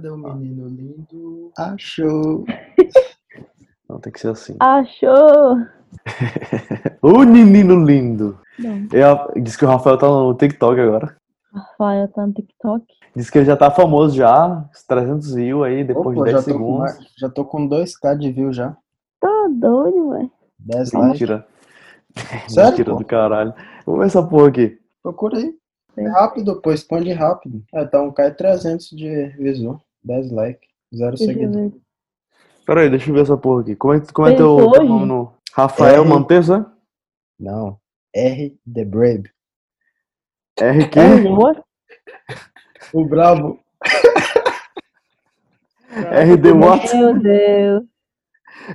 Cadê o menino lindo? Achou. Não, tem que ser assim. Achou! O menino lindo. Não. Eu, diz que o Rafael tá no TikTok agora. Rafael tá no TikTok. Diz que ele já tá famoso já, uns 300 views aí, depois Opa, de 10 já, com segundos. mais- já tô com 2k de view já. Tá doido, velho. 10 likes. Mentira. Sério, Mentira pô? do caralho. Vamos ver essa porra aqui. Procura aí. É rápido, pô. Expande rápido. É, tá um K 300 de visual. 10 likes. Zero Deixa eu seguidor. ver. Pera aí, deixa eu ver essa porra aqui. Como é, como é teu, teu nome no... Rafael É. Manteza? Não. R The Brave. R quê? É? O Bravo. RD What? Meu Deus.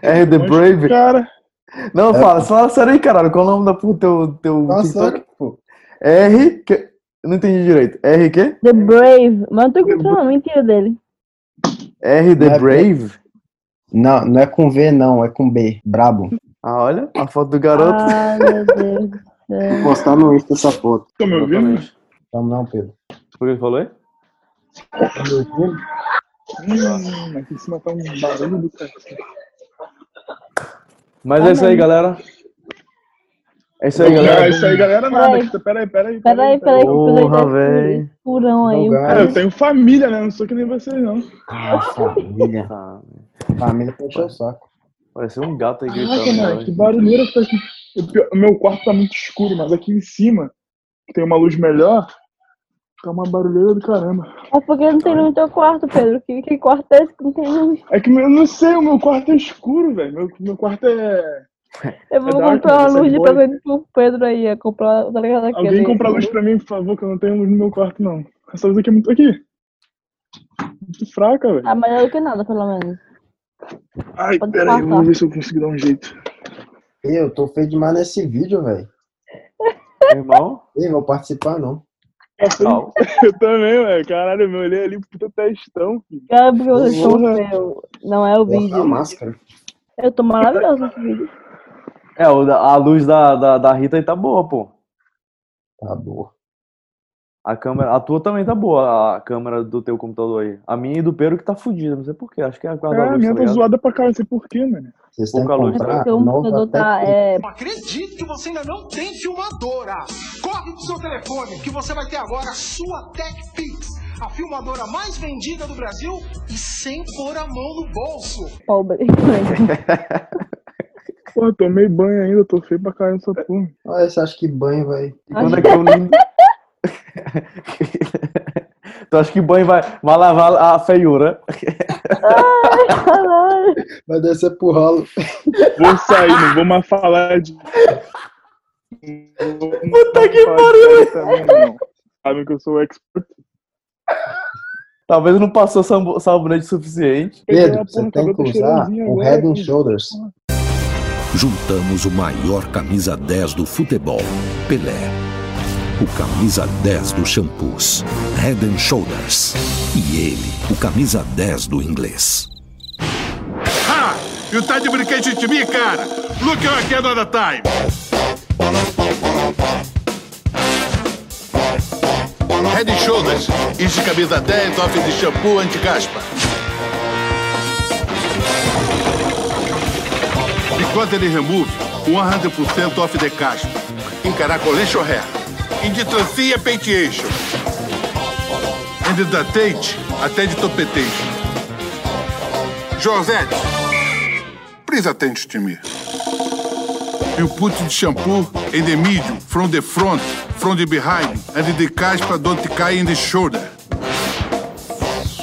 RD Brave? Cara, Não, É. fala, fala sério aí, caralho. Qual é o nome da porra teu, teu Fala TikTok? sério, pô. R. Que... Eu não entendi direito. R quê? The Brave. Mas não tô encontrando a mentira dele. R The Não é Brave? Não, não é com V, não. É com B. Brabo. Ah, olha, a foto do garoto. Ai, meu Deus. Vou postar no Insta essa foto. tô me ouvindo? Vamos não, Pedro. O que ele falou aí? Tá me ouvindo? Hum, aqui em cima tá um barulho do cacete. Mas Ah, é isso aí, não. galera. É isso aí, Não, galera. isso aí, galera, nada. Peraí. Peraí, peraí. Peraí, Porra, véi. escurão aí. Cara, eu tenho família, né? Não sou que nem vocês, não. Ah, família. Ah, Família pra encher o saco. Parece um gato aí Caraca, gritando. mano, né? que barulheira que tá aqui. O meu quarto tá muito escuro, mas aqui em cima, que tem uma luz melhor, tá uma barulheira do caramba. É porque não tem luz no teu quarto, Pedro. Que, que quarto é esse que não tem luz? É que eu não sei, o meu quarto é escuro, velho. Meu, meu quarto é. Eu vou É dark, comprar uma luz de presente pro Pedro aí. É comprar, tá ligado? Aquele, Alguém compra luz pra mim, por favor, que eu não tenho luz no meu quarto, não. Essa luz aqui é muito. Aqui. Muito fraca, velho. Ah, melhor do que nada, pelo menos. Ai, pode peraí, passar. vamos ver se eu consigo dar um jeito. Eu tô feio demais nesse vídeo, velho. Meu irmão? Ih, vou participar, não. Au. Eu também, velho. Caralho, eu me olhei ali, puta testão, filho. Cara, porque vocês estão Porra. feio. Não é o Vou a vídeo. máscara. Eu tô maravilhoso nesse vídeo. É, a luz da, da, da Rita aí tá boa, pô. Tá boa. A câmera, a tua também tá boa, a câmera do teu computador aí. A minha e do Pedro que tá fudida, não sei porquê. Acho que é a É, guarda a luz, minha tá tá ligado? zoada pra caralho, não sei porquê, mano. Vocês têm que Pouca luz, É nova computador tá. técnica. É, Não acredito que você ainda não tem filmadora. Corre pro seu telefone que você vai ter agora a sua TechPix, a filmadora mais vendida do Brasil e sem pôr a mão no bolso. pobre. Porra, tomei banho ainda, tô feio pra caralho nessa porra. Olha, você acha que banho vai. E quando é que eu lindo? tu acha que banho vai, vai lavar a feiura? Caralho. Vai descer pro ralo. Vou sair, não vou mais falar de. Puta que pariu! Sabem que eu sou expert. Talvez não passou sabonete suficiente. Pedro, você tem que usar o Head and. Shoulders. Juntamos o maior camisa 10 do futebol, Pelé. O camisa 10 do shampoos, Head and Shoulders. E ele, o camisa 10 do inglês. Ha! You tá de brinquedo de mim, cara? Look at another time. Head and Shoulders. Isso de camisa 10, off de shampoo anti-caspa. Bigode Remove, 100% off de caspa. Encaracolation hair. Inditrancia penteation. Endidatente, até de topetation. Josette, please attention to me. You put the shampoo in the middle, from the front, from the behind, and the caspa don't cry in the shoulder.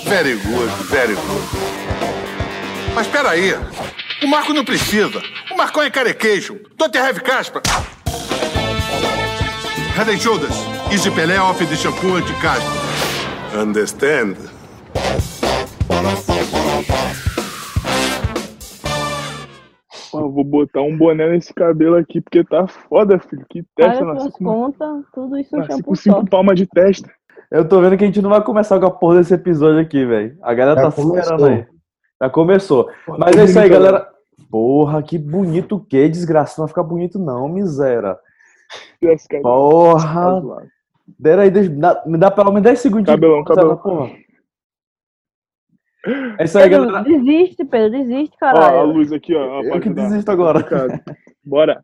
Very good, very good. Mas espera aí, o Marco não precisa. O Marcão é carequejo. Don't have caspa. Head and Shoulders, Easy Pelé off the shampoo anti-caspa. Understand? Pô, vou botar um boné nesse cabelo aqui, porque tá foda, filho. Que testa, nasci suas com, contas, tudo isso no nasci shampoo com cinco palmas de testa. Eu tô vendo que a gente não vai começar com a porra desse episódio aqui, velho. A galera Já tá se esperando começou. aí. Já começou. Mas é isso aí, galera. Porra, que bonito o quê? Desgraça, não vai ficar bonito não, miséria. Cara tá Porra. zoado. Dera aí, deixa- dá- me dá pelo menos 10 segundos Cabelão, de- cabelão. Porra. É isso aí, Pedro, galera. desiste, Pedro, desiste, Ó, a caralho. luz aqui, ó. a Eu que da- desisto agora. Complicado. Bora.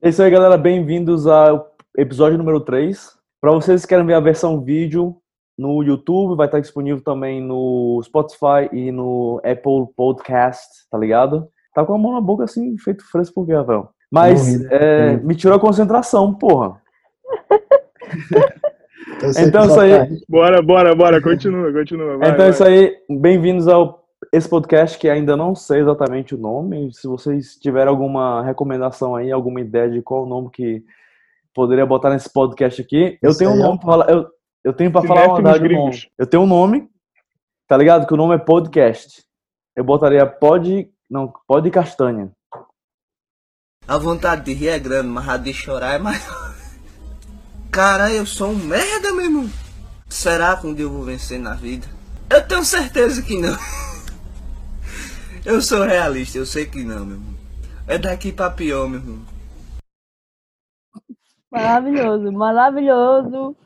É isso aí, galera. Bem-vindos ao episódio número 3. Para vocês que querem ver a versão vídeo no YouTube, vai estar disponível também no Spotify e no Apple Podcast, tá ligado? Tá com a mão na boca assim, feito fresco por quê, Rafael? Mas Morri, é, me tirou a concentração, porra. Eu sei Então isso aí- tá- Bora, bora, bora. Continua, continua. Vai, então vai. é isso aí. Bem-vindos ao esse podcast que ainda não sei exatamente o nome. Se vocês tiverem alguma recomendação aí, alguma ideia de qual o nome que poderia botar nesse podcast aqui, eu Isso tenho um aí é nome um- pra falar. Eu, eu tenho pra falar uma verdade nome. gringos. Eu tenho um nome, tá ligado? Que o nome é podcast. Eu botaria pod. Não, pod castanha. A vontade de rir é grande, mas a de chorar é maior. Cara, eu sou um merda, meu irmão. Será que um dia eu vou vencer na vida? Eu tenho certeza que não. Eu sou realista, eu sei que não, meu irmão. É daqui pra pior, meu irmão. Maravilhoso, maravilhoso.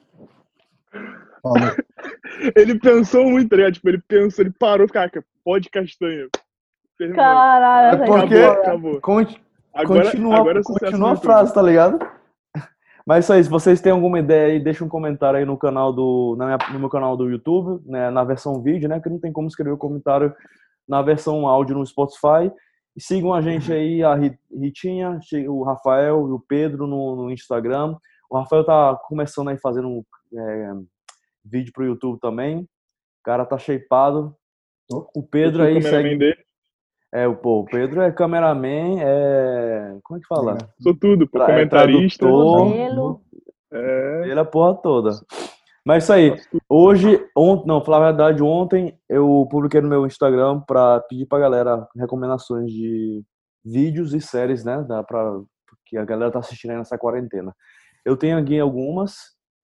Ele pensou muito, tá ligado? Tipo, ele pensou, ele parou, caraca, pode castanha. Terminou. Caralho, É porque- aí Acabou, acabou. Conti- Agora, continua agora é continua a frase, tá ligado? Mas isso aí, se vocês têm alguma ideia aí, deixa um comentário aí no canal do. na minha- no meu canal do YouTube, né, na versão vídeo, né? Que não tem como escrever o comentário na versão áudio no Spotify. E sigam a gente aí, a Ri- Ritinha, o Rafael e o Pedro no, no Instagram. O Rafael tá começando aí fazendo um é, vídeo pro YouTube também. O cara tá shapeado. O Pedro aí segue. dele. É, o pô, o Pedro é cameraman, é. Como é que fala? Sou tudo, pô. É Comentarista. tradutor. Modelo. É. Ele é a porra toda. Mas isso aí. Hoje, ontem, não, falar a verdade, ontem eu publiquei no meu Instagram pra pedir pra galera recomendações de vídeos e séries, né? Dá pra, que a galera tá assistindo aí nessa quarentena. Eu tenho aqui algumas.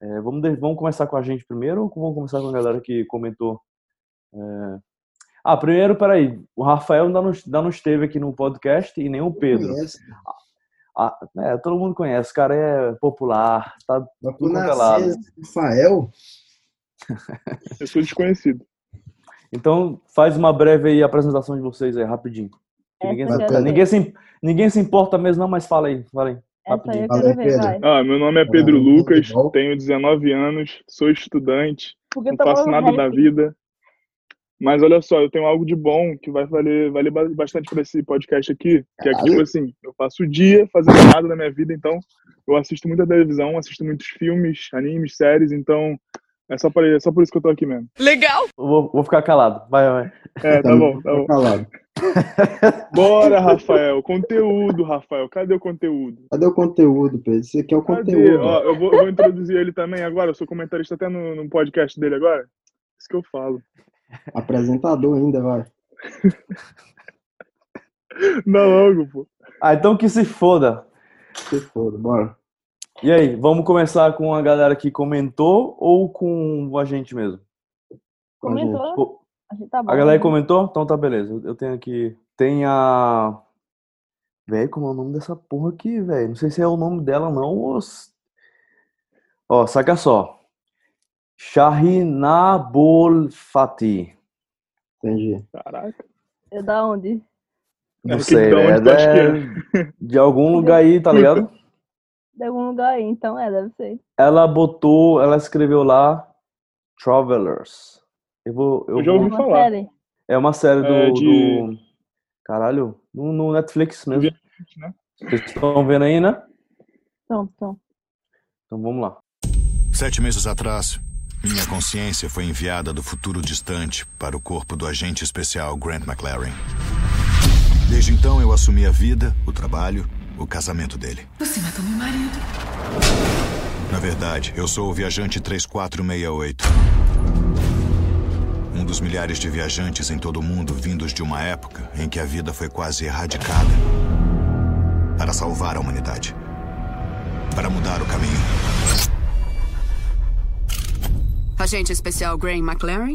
É, vamos, vamos começar com a gente primeiro ou vamos começar com a galera que comentou? É, Ah, primeiro, peraí. O Rafael ainda não, ainda não esteve aqui no podcast e nem o Pedro. Conhece. Ah, é, todo mundo conhece, o cara é popular, tá Mas tudo por quanto é Rafael, Eu sou desconhecido. Então, faz uma breve aí apresentação de vocês aí, rapidinho. Ninguém, se, ninguém, se, ninguém se importa mesmo, não, mas fala aí, fala aí. Rapidinho. Fala aí, Pedro. Ah, meu nome é Pedro Ah, Lucas, tenho 19 anos, sou estudante, Porque não tá faço nada da vida. Mas olha só, eu tenho algo de bom que vai valer, valer ba- bastante para esse podcast aqui, que é que, tipo assim, eu passo o dia fazendo nada na minha vida, então eu assisto muita televisão, assisto muitos filmes, animes, séries, então é só, pra, é só por isso que eu tô aqui mesmo. Eu Vou, vou ficar calado, vai, vai. É, tá bom, tá bom. calado. Bora, Rafael. Conteúdo, Rafael. Cadê o conteúdo? Cadê o conteúdo, Pedro? Isso aqui é o Cadê? conteúdo. Ó, eu vou, eu vou introduzir ele também agora. Eu sou comentarista até no, no podcast dele agora. Isso que eu falo. Apresentador ainda, vai. Não, logo, pô. Ah, então que se foda. Se foda, bora. E aí, vamos começar com a galera que comentou ou com a gente mesmo? Comentou? A gente tá bom. A galera que né? comentou? Então tá, beleza. Eu- tenho aqui. Tem a. Véi, como é o nome dessa porra aqui, velho? Não sei se é o nome dela, não. Ou... Ó, saca só. Shahinabol Fatih. Entendi. Caraca. É da onde? Não É, sei, onde tu acha É de algum lugar aí, tá ligado? De algum lugar aí, então é, deve ser. Ela botou, ela escreveu lá Travelers. Eu vou. Eu Eu já vou- ouvi Uma falar. série. É uma série do. É, de- do- Caralho, no, no Netflix mesmo. Viajante, né? Vocês estão vendo aí, né? Então, então. Então vamos lá. Sete meses atrás, minha consciência foi enviada do futuro distante para o corpo do agente especial Grant McLaren. Desde então, eu assumi a vida, o trabalho, o casamento dele. Você matou meu marido. Na verdade, eu sou o viajante 3468. Um dos milhares de viajantes em todo o mundo vindos de uma época em que a vida foi quase erradicada. Para salvar a humanidade. Para mudar o caminho. Agente especial Graham McLaren?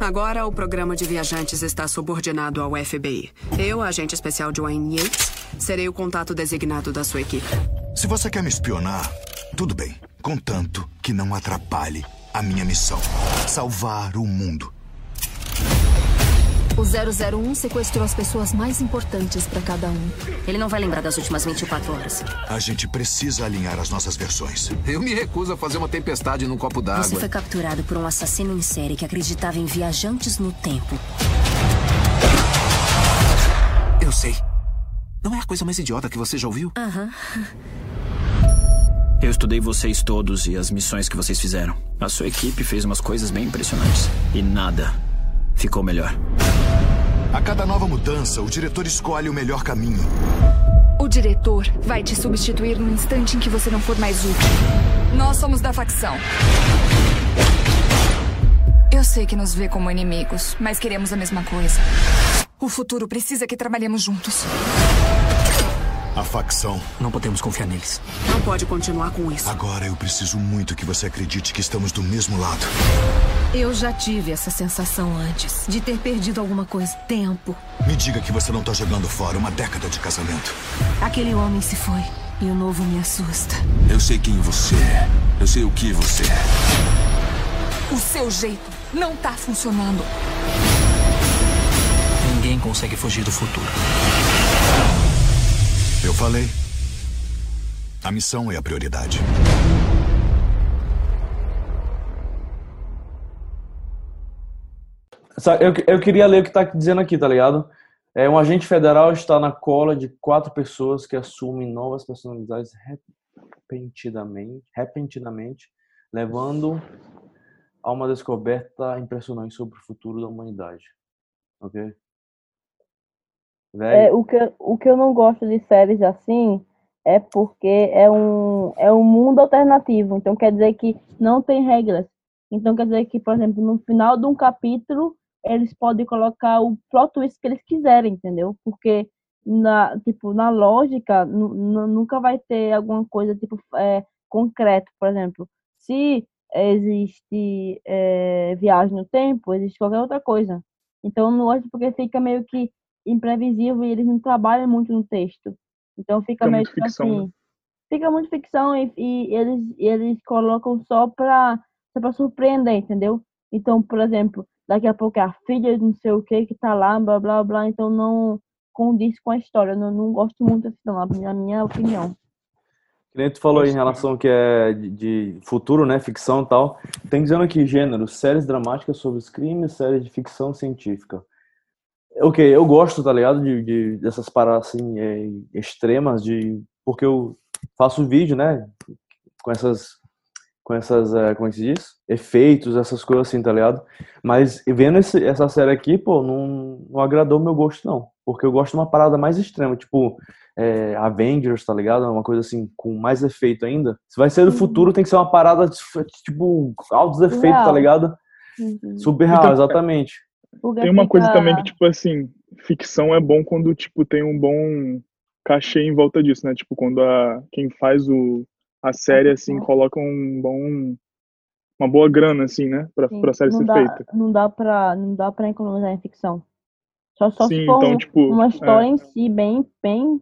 Agora o programa de viajantes está subordinado ao FBI. Eu, agente especial Joanne Yates, serei o contato designado da sua equipe. Se você quer me espionar, tudo bem. Contanto que não atrapalhe a minha missão: salvar o mundo. O 001 sequestrou as pessoas mais importantes para cada um. Ele não vai lembrar das últimas 24 horas. A gente precisa alinhar as nossas versões. Eu me recuso a fazer uma tempestade num copo d'água. Você foi capturado por um assassino em série que acreditava em viajantes no tempo. Eu sei. Não é a coisa mais idiota que você já ouviu? Aham. Eu estudei vocês todos e as missões que vocês fizeram. A sua equipe fez umas coisas bem impressionantes. E nada ficou melhor. A cada nova mudança, o diretor escolhe o melhor caminho. O diretor vai te substituir no instante em que você não for mais útil. Nós somos da facção. Eu sei que nos vê como inimigos, mas queremos a mesma coisa. O futuro precisa que trabalhemos juntos. A facção. Não podemos confiar neles. Não pode continuar com isso. Agora eu preciso muito que você acredite que estamos do mesmo lado. Eu já tive essa sensação antes, de ter perdido alguma coisa. Tempo. Me diga que você não está jogando fora uma década de casamento. Aquele homem se foi. E o novo me assusta. Eu sei quem você é. Eu sei o que você é. O seu jeito não tá funcionando. Ninguém consegue fugir do futuro. Eu falei. A missão é a prioridade. Eu, eu queria ler o que está dizendo aqui, tá ligado? É, um agente federal está na cola de quatro pessoas que assumem novas personalidades repentinamente, repentinamente levando a uma descoberta impressionante sobre o futuro da humanidade. Ok? É, o, que, o que eu não gosto de séries assim é porque é um, é um mundo alternativo. Então quer dizer que não tem regras. Então quer dizer que, por exemplo, no final de um capítulo, eles podem colocar o plot twist que eles quiserem, entendeu? Porque na, tipo, na lógica, nunca vai ter alguma coisa tipo é, concreto, por exemplo. Se existe é, viagem no tempo, existe qualquer outra coisa. Então não gosto porque fica meio que imprevisível e eles não trabalham muito no texto. Então fica, fica meio tipo ficção, assim. Né? Fica muito ficção e, e, eles, eles colocam só pra, só pra surpreender, entendeu? Então, por exemplo, daqui a pouco é a filha de não sei o que que tá lá, blá blá blá, então não condiz com a história. Eu não, não gosto muito assim, não, na minha opinião. Que nem tu falou em relação que é de, de futuro, né, ficção e tal. Tem dizendo aqui gênero, séries dramáticas sobre os crimes, séries de ficção científica. Ok, eu gosto, tá ligado? De, de dessas paradas assim, é, extremas, de porque eu faço vídeo, né? Com essas. Com essas. É, como é que se diz? Efeitos, essas coisas assim, tá ligado? Mas vendo esse, essa série aqui, pô, não, não agradou meu gosto, não. Porque eu gosto de uma parada mais extrema, tipo. É, Avengers, tá ligado? Uma coisa assim, com mais efeito ainda. Se vai ser do futuro, tem que ser uma parada, tipo, altos efeitos, tá ligado? Uhum. Super real, exatamente. Tem uma coisa também que, tipo assim, ficção é bom quando, tipo, tem um bom cachê em volta disso, né? Tipo, quando a, quem faz o, a série, assim, coloca um bom... Uma boa grana, assim, né? Pra, Sim, pra série não ser dá, feita. Não dá pra, não dá pra economizar em ficção. Só, só Sim, se for então, um- tipo, uma história é. em si bem, bem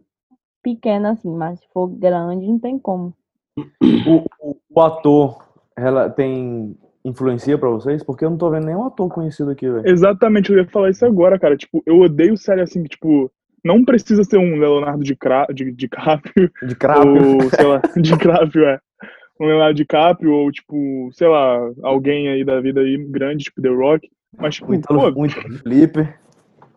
pequena, assim. Mas se for grande, não tem como. O, o, o ator ela tem influencia pra vocês? Porque eu não tô vendo nenhum ator conhecido aqui, velho. Exatamente, eu ia falar isso agora, cara. Tipo, eu odeio série assim, que, tipo, não precisa ser um Leonardo DiCra- de DiCaprio. DiCaprio. Ou, sei lá, DiCaprio, é. Um Leonardo DiCaprio, ou, tipo, sei lá, alguém aí da vida aí grande, tipo The Rock. Mas, tipo, pô, Muito Felipe.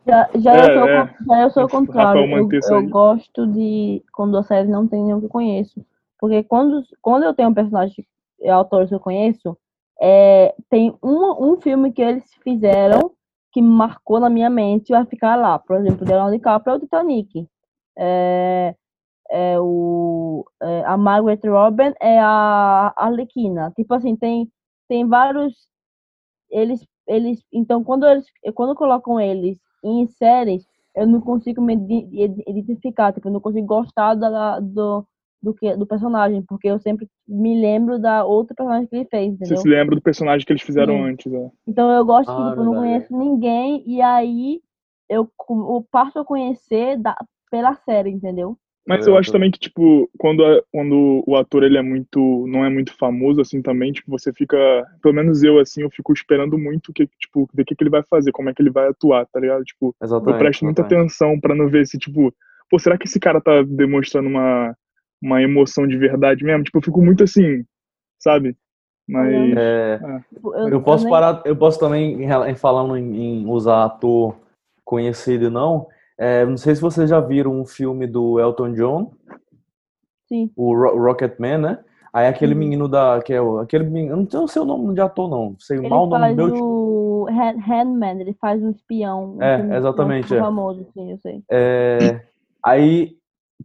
Já, já, É, eu, sou, o é. con- já eu sou o contrário. Eu, eu gosto de quando a série não tem nenhum que eu conheço. Porque quando, quando eu tenho um personagem, é, autores que eu conheço, é, tem um, um filme que eles fizeram que marcou na minha mente e vai ficar lá. Por exemplo, Leonardo DiCaprio é o Titanic. É, é o, é, a Margaret Robin é a Arlequina. Tipo assim, tem, tem vários eles eles então quando eles quando colocam eles em séries eu não consigo me ide- ide- identificar tipo eu não consigo gostar da, do do que do personagem porque eu sempre me lembro da outra personagem que ele fez você entendeu se lembra do personagem que eles fizeram Sim. antes, né? então eu gosto que Ah, tipo, eu não conheço ninguém e aí eu, eu passo a conhecer da, pela série entendeu Mas Tá eu acho também que, tipo, quando, a- quando o ator ele é muito. não é muito famoso, assim, também, tipo, você fica. Pelo menos eu, assim, eu fico esperando muito que, tipo, do que, que ele vai fazer, como é que ele vai atuar, tá ligado? Tipo, eu Exatamente, presto muita exatamente. atenção pra não ver se, tipo, pô, será que esse cara tá demonstrando uma, uma emoção de verdade mesmo? Tipo, eu fico muito assim, sabe? Mas. É, Tipo, eu, posso parar, eu posso também, em falando em, em usar ator conhecido e não, é, não sei se vocês já viram um filme do Elton John, Sim. o Ro Rocketman, né? Aí aquele Uhum. menino da, que é o, aquele menino, eu não sei- o nome de ator não, sei Ele mal o nome faz do meu tio. o Han- Handman, ele faz um espião. um É, exatamente, é. famoso, sim, eu sei. É, aí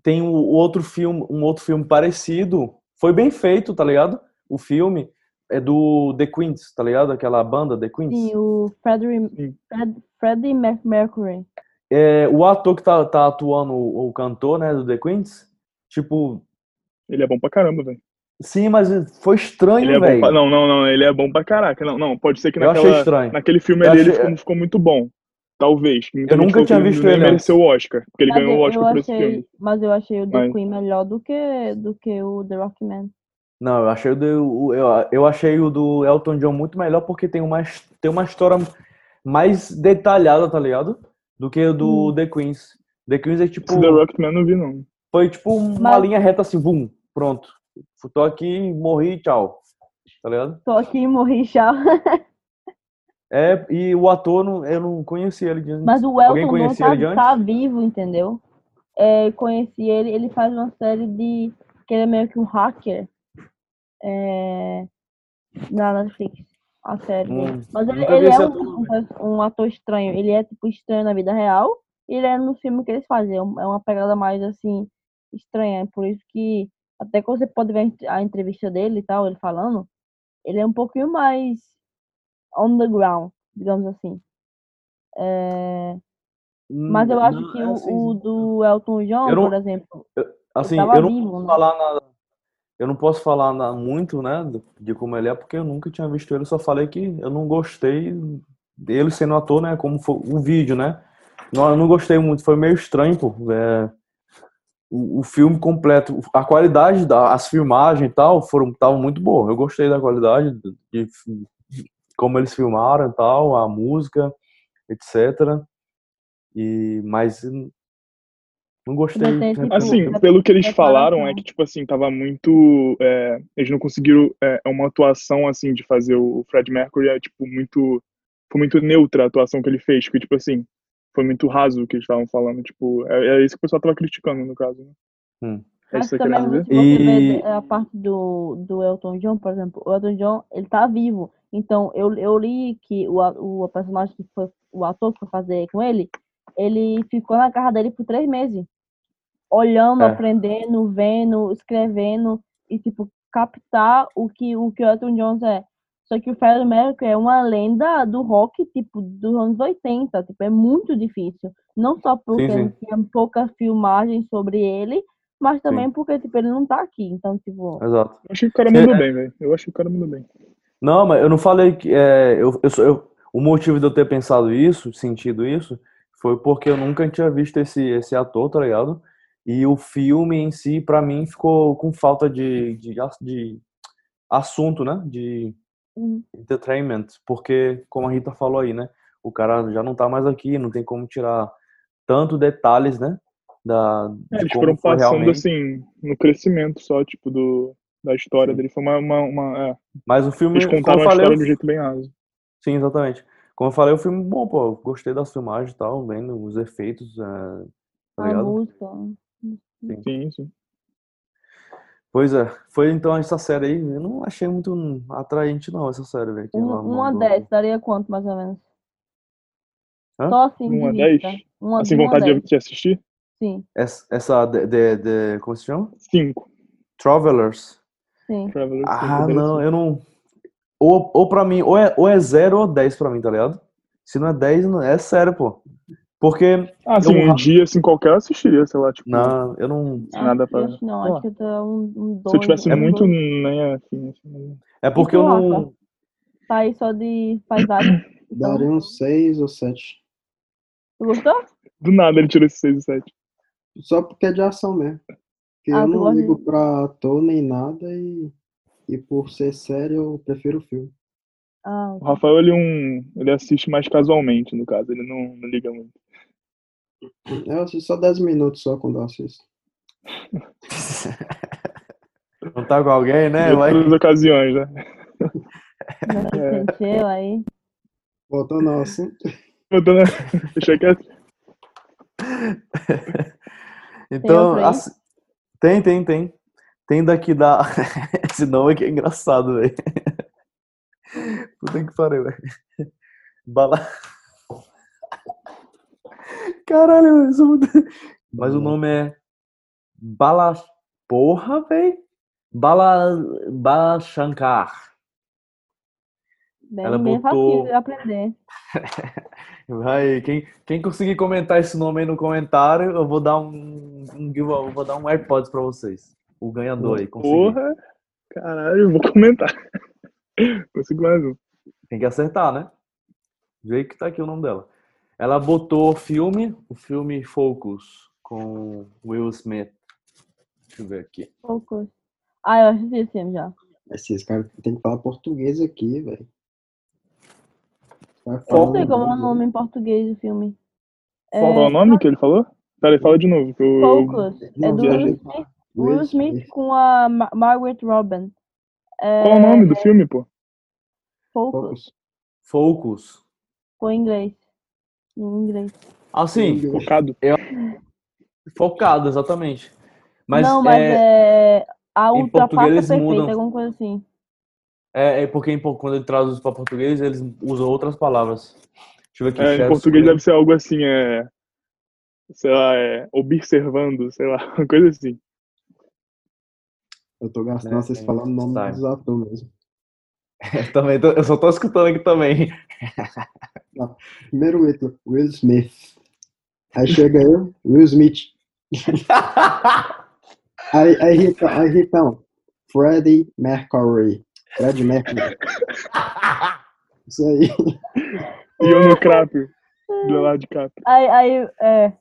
tem o o outro filme, um outro filme parecido, foi bem feito, tá ligado? O filme é do The Queens, tá ligado? Aquela banda The Queens. Sim, o Freddie, Fred, Freddie Mer- Mercury. É, o ator que tá, tá atuando, o, o cantor, né, do The Queens, tipo, Ele é bom pra caramba, velho. sim, mas foi estranho, Ele é velho. pra... Não, não, não, ele é bom pra caraca. Não, não, pode ser que Eu achei naquela, estranho. naquele filme ali ele achei- ficou, ficou muito bom. Talvez. Muita Eu nunca tinha ele visto nem ele mereceu o Oscar, porque ele Mas ganhou eu, o Oscar eu por esse achei, filme. mas eu achei o The Mas- Queen melhor do que, do que o The Rockman. Não, eu achei o do, eu, eu achei o do Elton John muito melhor porque tem uma, tem uma história mais detalhada, tá ligado? Do que o do Hum. The Queens. The Queens é tipo. Esse The Rockman eu não vi, não. Foi tipo uma Mas- linha reta assim, vum, pronto. Tô aqui, morri, tchau. Tá ligado? Tô aqui, morri, tchau. É, e o ator, não- eu não conhecia ele de antes. Mas o Elton John conhecia tá, ele tá vivo, entendeu? É, conheci ele, ele faz uma série de. que ele é meio que um hacker. É, na Netflix. A série dele. Hum, Mas ele, ele é um, um, ator estranho. Ele é tipo estranho na vida real. E ele é no filme que eles fazem. É é uma pegada mais assim, estranha. Por isso que até que você pode ver a entrevista dele e tal, ele falando, ele é um pouquinho mais on the ground, digamos assim. É, mas eu Hum, acho não, que é o, assim, o do Elton John, Eu não- por exemplo, Assim, tava eu não vivo, posso né? falar nada. Eu não posso falar na- muito, né, de como ele é, porque eu nunca tinha visto ele, só falei que eu não gostei dele sendo ator, né, como foi o vídeo, né. Não, eu não gostei muito, foi meio estranho, pô. É, o, o filme completo, a qualidade das filmagens e tal, foram estavam muito boa. Eu gostei da qualidade de, de como eles filmaram e tal, a música, etc. E mas não gostei. Tem, tipo, Assim, é- pelo que eles é falaram, é que, tipo assim, tava muito. é, eles não conseguiram é, uma atuação, assim, de fazer o Fred Mercury, é, tipo, muito. Foi muito neutra a atuação que ele fez, que, tipo assim, foi muito raso o que eles estavam falando. Tipo, é, é isso que o pessoal tava criticando, no caso. Né? Hum. É Mas também, se você E- a parte do, do Elton John, por exemplo, o Elton John, ele tá vivo. Então, eu, eu li que o, a- o personagem que foi, o ator que foi fazer com ele, ele ficou na casa dele por três meses. Olhando, É. aprendendo, vendo, escrevendo e, tipo, captar o que o, que o Elton John é. Só que o Freddie Mercury é uma lenda do rock, tipo, dos anos 80. Tipo, é muito difícil. Não só porque sim. tinha pouca filmagem sobre ele, mas também Sim. porque, tipo, ele não tá aqui. Então, tipo, Exato. Eu achei que o cara mandou bem, velho. Eu achei que o cara mandou bem. Não, mas eu não falei que é, eu, eu, eu- o motivo de eu ter pensado isso, sentido isso, foi porque eu nunca tinha visto esse, esse ator, tá ligado? E o filme em si, pra mim, ficou com falta de, de, de assunto, né? De hum, entertainment, porque, como a Rita falou aí, né? O cara já não tá mais aqui, não tem como tirar tanto detalhes, né? Da, É, eles foram passando, realmente. assim, no crescimento só, tipo, do, da história Sim. dele. Foi uma. uma, uma- é. Mas o filme, Eles contaram a falei, história de um jeito bem raso. Sim, exatamente. Como eu falei, o filme bom, pô. Gostei das filmagens e tal, vendo os efeitos, é, tá a ligado? música. Sim, sim. Pois é, foi então essa série aí. Eu não achei muito atraente, não, essa série, velho. Um, uma mandou. 10, daria quanto mais ou menos? Hã? Só assim, Uma vista. 10? Uma, Assim, uma vontade de, 10, de assistir? Sim, Essa, essa de, de, de- como se chama? 5. Travelers. sim. Traveler Ah, 5, não, eu não. Ou, ou pra mim, ou é, ou é 0 ou 10 pra mim, tá ligado? Se não é 10, não... é sério, pô. Porque. Ah, assim, eu- um dia, assim, qualquer eu assistiria, sei lá, tipo, Não, eu não. nada pra... Acho não, acho que eu tô um, um dois. Se eu tivesse um muito, dois. nem é assim, assim. É porque eu não. Tá aí só de paisagem. Daria uns 6 ou 7. Tu gostou? Do nada ele tirou esse 6 e 7. Só porque é de ação mesmo. Porque Ah, eu não ligo pra ator nem nada e, e por ser sério eu prefiro o filme. Ah, O Rafael, ele, é um, ele assiste mais casualmente, no caso. Ele não, não liga muito. Eu assisto só 10 minutos só quando eu assisto. Não tá com alguém, né? Em Vai. outras ocasiões, né? não sentiu aí. Voltando ao assunto. Na... Deixa quieto. Então, aí? assim- tem, tem, tem. Tem daqui da. Esse nome aqui é engraçado, velho. Puta que pariu, velho. Bala. Caralho, muito... Mas o nome é. Bala. Porra, velho. Bala. Bala Shankar. Bem, Ela bem botou- de aprender. Vai, quem, quem conseguir comentar esse nome aí no comentário, eu vou dar um, um vou dar um AirPods pra vocês. O ganhador aí, conseguiu. Porra! Caralho, eu vou comentar. Consigo mais um. Tem que acertar, né? Vê que tá aqui o nome dela. Ela botou filme, o filme Focus, com Will Smith. Deixa eu ver aqui. Poucos. Ah, eu assisti esse filme já. Esses caras têm que falar português aqui, velho. Não falam sei como é o nome em português do filme. Qual é o nome que ele falou? Pera aí, fala de novo. Que eu, Focus. É do Will. Smith, Will Smith com a Ma- Margaret Robin. É, Qual é o nome do filme, pô? Focus. Focus. Com inglês. Em inglês. Assim, Focado. eu... focado, exatamente. Mas, não, mas é, é, a em ultrapassa perfeita, mudam. alguma coisa assim. É, é porque quando ele traduz para português, eles usam outras palavras. Deixa eu ver aqui. É, em português deve ser algo assim, é. Sei lá, é. Observando, sei lá, uma coisa assim. Eu tô gastando Né, vocês tem falando o nome time. dos atores mesmo. Eu também tô- eu só tô escutando aqui também. Ó, Primeiro Will, Will Smith. Aí chega eu, Will Smith. aí, aí, então, aí então, Freddie Mercury. Freddie Mercury. Isso aí. E eu no crapo. Leonardo DiCaprio. Aí, aí, é,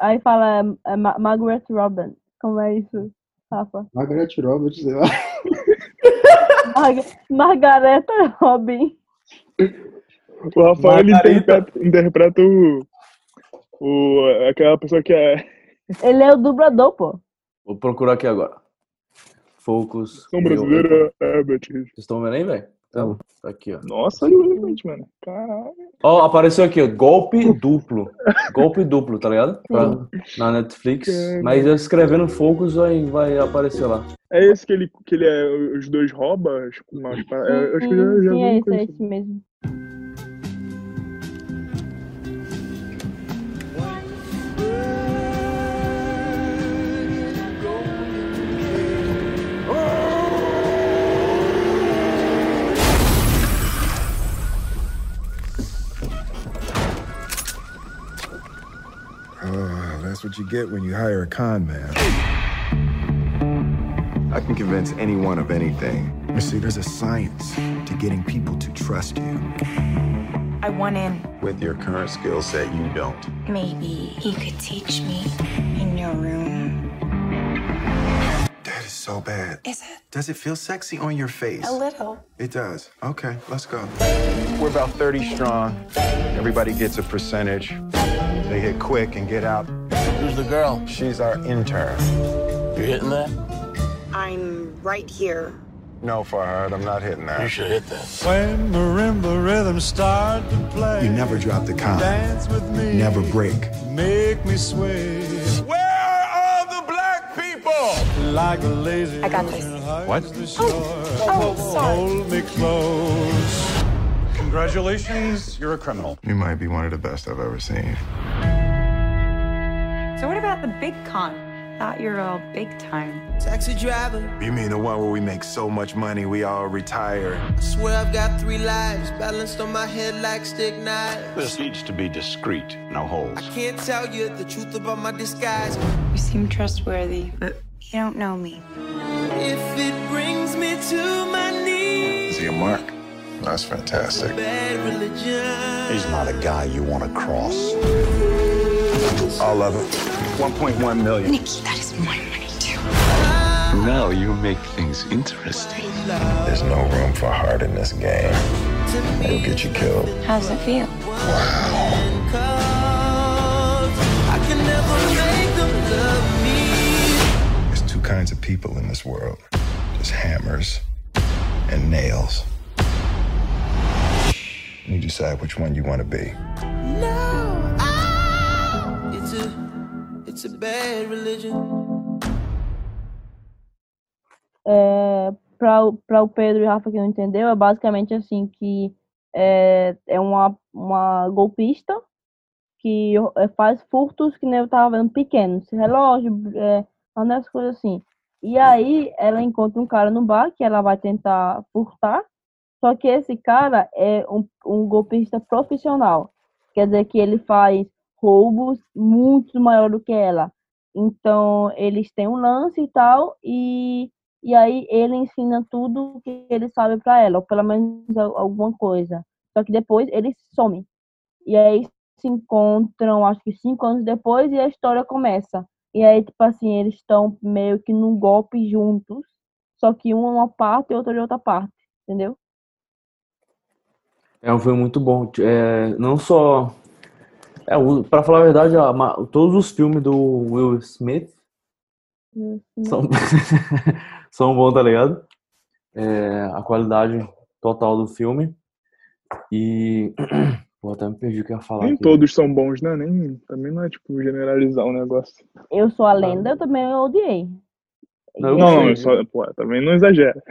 aí fala é, Ma- Margaret Robin. Como é isso, Rafa? Margaret Roberts, sei lá. Marga Margareta Robin. O Rafael ele interpreta, interpreta o, o. aquela pessoa que é. Ele é o dublador, pô. Vou procurar aqui agora. Focus. Brasileira, Herbert. Vocês estão vendo aí, velho? Então, tá aqui, ó. Nossa, olha o Herbert, mano. Caralho. Ó, apareceu aqui, ó, golpe duplo. Golpe duplo, tá ligado? Pra- na Netflix. Mas eu escrevendo Focus vai, vai aparecer lá. É esse que ele, que ele é. Os dois roubam? é, eu acho que eu já, já é esse, coisa é assim. esse mesmo. That's what you get when you hire a con man. I can convince anyone of anything. You see, there's a science to getting people to trust you. I want in. With your current skill set, you don't. Maybe he could teach me in your room. That is so bad. Is it? Does it feel sexy on your face? A little. It does. Okay, let's go. We're about 30 strong. Everybody gets a percentage. They hit quick and get out. Who's the girl? She's our intern. You hitting that? I'm right here. No, Farhad, I'm not hitting that. You should hit that. When marimba rhythms start to play, You never drop the con. dance with me, Never break. make me sway. Where are the black people? Like a lazy I got this. What? the oh, shore. oh, sorry. Hold me close. Congratulations, you're a criminal. You might be one of the best I've ever seen. So what about the big con? Thought you're all big time. Taxi driver, You mean the one where we make so much money we all retire? I swear I've got three lives balanced on my head like stick knives. This needs to be discreet, no holes. I can't tell you the truth about my disguise. You seem trustworthy, but you don't know me. If it brings me to my knees, Is he a mark? That's fantastic. He's not a guy you want to cross. I love it. 1.1 million. Nikki, that is my money too. Now you make things interesting. There's no room for heart in this game. It'll get you killed. How's it feel? Wow. There's two kinds of people in this world. There's hammers and nails. You decide which one you want to be. It's a, it's a bad religion. É, para o Pedro e Rafa que não entendeu, é basicamente assim que é, é uma, uma golpista que é, faz furtos que nem eu tava vendo pequenos, relógio, é, essas coisas assim. E aí ela encontra um cara no bar que ela vai tentar furtar, só que esse cara é um, um golpista profissional. Quer dizer que ele faz roubos muito maior do que ela. Então, eles têm um lance e tal, e, e aí ele ensina tudo que ele sabe para ela, ou pelo menos al- alguma coisa. Só que depois ele some. E aí se encontram, acho que cinco anos depois, e a história começa. E aí, tipo assim, eles estão meio que num golpe juntos, só que um é uma parte e outro é outra parte, entendeu? É um filme muito bom. É, não só. É, pra falar a verdade, todos os filmes do Will Smith são, são bons, tá ligado? É, a qualidade total do filme. E. Pô, até me perdi o que eu ia falar Nem aqui. todos são bons, né? Nem, também não é tipo generalizar o negócio. Eu sou a lenda, eu também odiei. Não, Não, não, só, pô, também não exagera.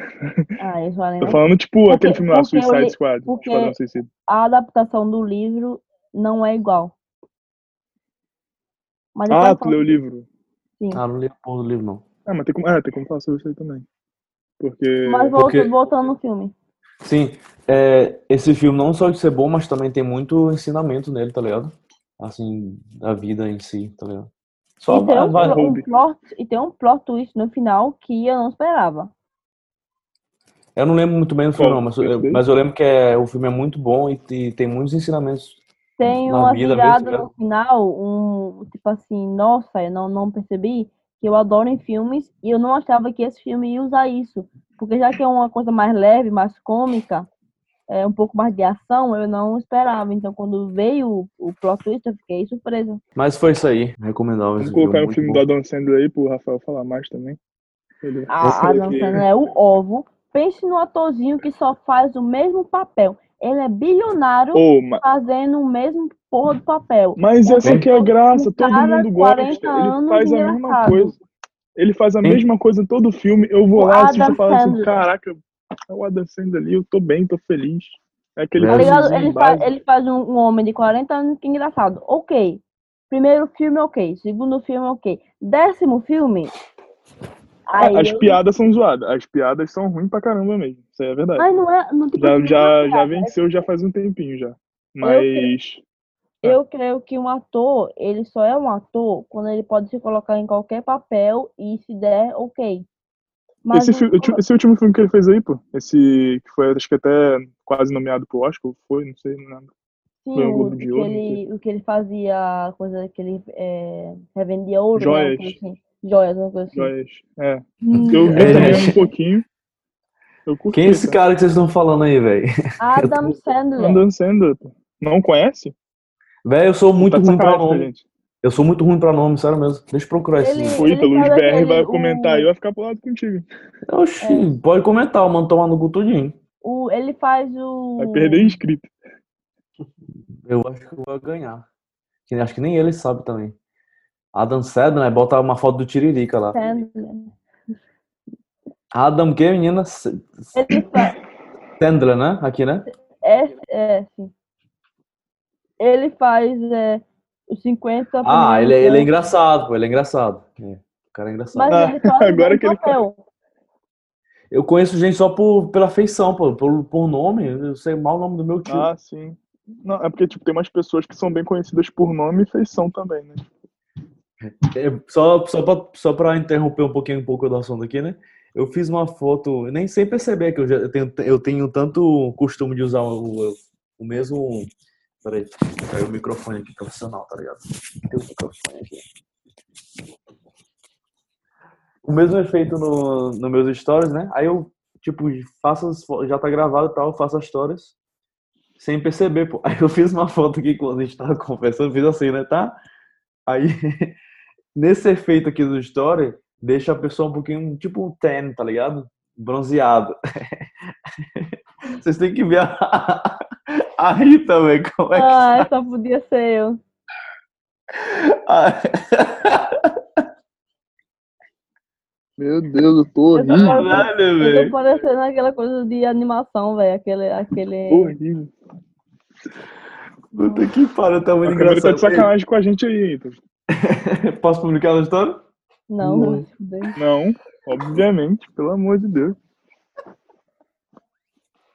Ah, eu lenda. Tô falando, tipo, Porque- aquele filme lá, Suicide li- Squad. porque Suicida. a adaptação do livro não é igual. Mas Ah, tu leu o livro? Sim. Ah, não li a porra do livro, não. Ah, mas tem como, ah, tem como falar sobre isso aí também. Porque... Mas volta- Porque- voltando no filme. Sim, é, esse filme não só de ser bom, mas também tem muito ensinamento nele, tá ligado? Assim, da vida em si, tá ligado? Só e, tem um, um plot, e tem um plot twist no final que eu não esperava. Eu não lembro muito bem do filme, não, mas, eu- mas eu lembro que é, o filme é muito bom e, te- tem muitos ensinamentos Tem na uma vida virada mesmo, no né? final, um tipo assim, nossa, eu não, não percebi que eu adoro em filmes e eu não achava que esse filme ia usar isso. Porque já que é uma coisa mais leve, mais cômica, é um pouco mais de ação, eu não esperava. Então quando veio o, o plot twist, eu fiquei surpresa. Mas foi isso aí, recomendável Vamos colocar o filme bom. do Adam Sandler aí pro Rafael falar mais também. Ele- A Adam Sandler é o ovo. Pense no atorzinho que só faz o mesmo papel. Ele é bilionário Ô, ma- fazendo o mesmo porra do papel. Mas Um- essa que é a graça, um todo mundo gosta. 40 Ele faz a mesma coisa. Ele faz a Hein? mesma coisa todo filme. Eu vou O lá, assisto Adam e falo assim, caraca, é o Adam Sandler ali, eu tô bem, tô feliz. É aquele Tá ligado? Ele, faz, ele faz um, um homem de 40 anos que é engraçado. Ok. Primeiro filme, ok. Segundo filme, ok. Décimo filme. Aí As eu- piadas são zoadas. As piadas são ruins pra caramba mesmo. Isso aí é verdade. Mas não é. Não, Já, já, é já piada, venceu já faz um tempinho já. Mas. Eu creio que um ator, ele só é um ator quando ele pode se colocar em qualquer papel e se der, ok. Mas Esse, esse, esse último filme que ele fez aí, pô. Esse que foi, acho que até quase nomeado pro Oscar, foi, não sei, não lembro. sim, foi um o, de que Ouro, sei. ele, o que ele fazia, coisa que ele é, revendia ouro, né, Joias. coisa assim. Joias, uma coisa assim. Joias. É. Hum. Eu vi É, também um pouquinho. Eu curti, Quem é esse cara. cara que vocês estão falando aí, velho? Adam Sandler. Adam Sandler, pô. Não conhece? Velho, eu sou muito Tá ruim pra nome. gente. Eu sou muito ruim pra nome, sério mesmo. Deixa eu procurar esse. Ele- O Ítalo, os faz BR vai aquele- comentar aí, vai ficar pro lado contigo. Oxi, pode comentar, mano, tomar no cu tudinho. O, ele faz o. Vai perder inscrito. Eu acho que eu vou ganhar. Acho que nem ele sabe também. Adam Sandler, né? Bota uma foto do Tiririca lá. Sandler. Adam que, menina? Ele faz. Sandler, né? Aqui, né? É, é, sim. Ele faz é, os 50 Ah, primeiros ele, é- ele é pontos, engraçado, pô. Ele é engraçado. É, o cara é engraçado. Mas ele o Agora que ele papel. Eu conheço gente só por, pela feição, pô. Por, por nome. Eu sei mal o nome do meu tio. Ah, sim. Não, é porque, tipo, tem umas pessoas que são bem conhecidas por nome e feição também, né? É, Só, só, pra, só pra interromper um pouquinho um pouco do assunto aqui, né? Eu fiz uma foto, nem sem perceber que eu, já, eu, tenho, eu tenho tanto costume de usar o, o mesmo Peraí, caiu o microfone aqui profissional, tá ligado? Tem o microfone aqui. O mesmo efeito no, no meus stories, né? Aí eu, tipo, faço as, já tá gravado e tal, faço as stories sem perceber, pô. Aí eu fiz uma foto aqui quando a gente tava conversando, fiz assim, né, tá? Aí, nesse efeito aqui do story, deixa a pessoa um pouquinho, tipo um tan, tá ligado? Bronzeado. Vocês têm que ver a, a Rita, velho, como é que Ah, só podia ser eu. Meu Deus, eu tô Eu tô horrível. Eu tô parecendo aquela coisa de animação, velho. Aquele. aquele... Horrível. Puta que pariu, tá muito A câmera tá engraçado. de sacanagem com a gente aí, então. Posso publicar a história? Não, Não. não. Não, obviamente, pelo amor de Deus.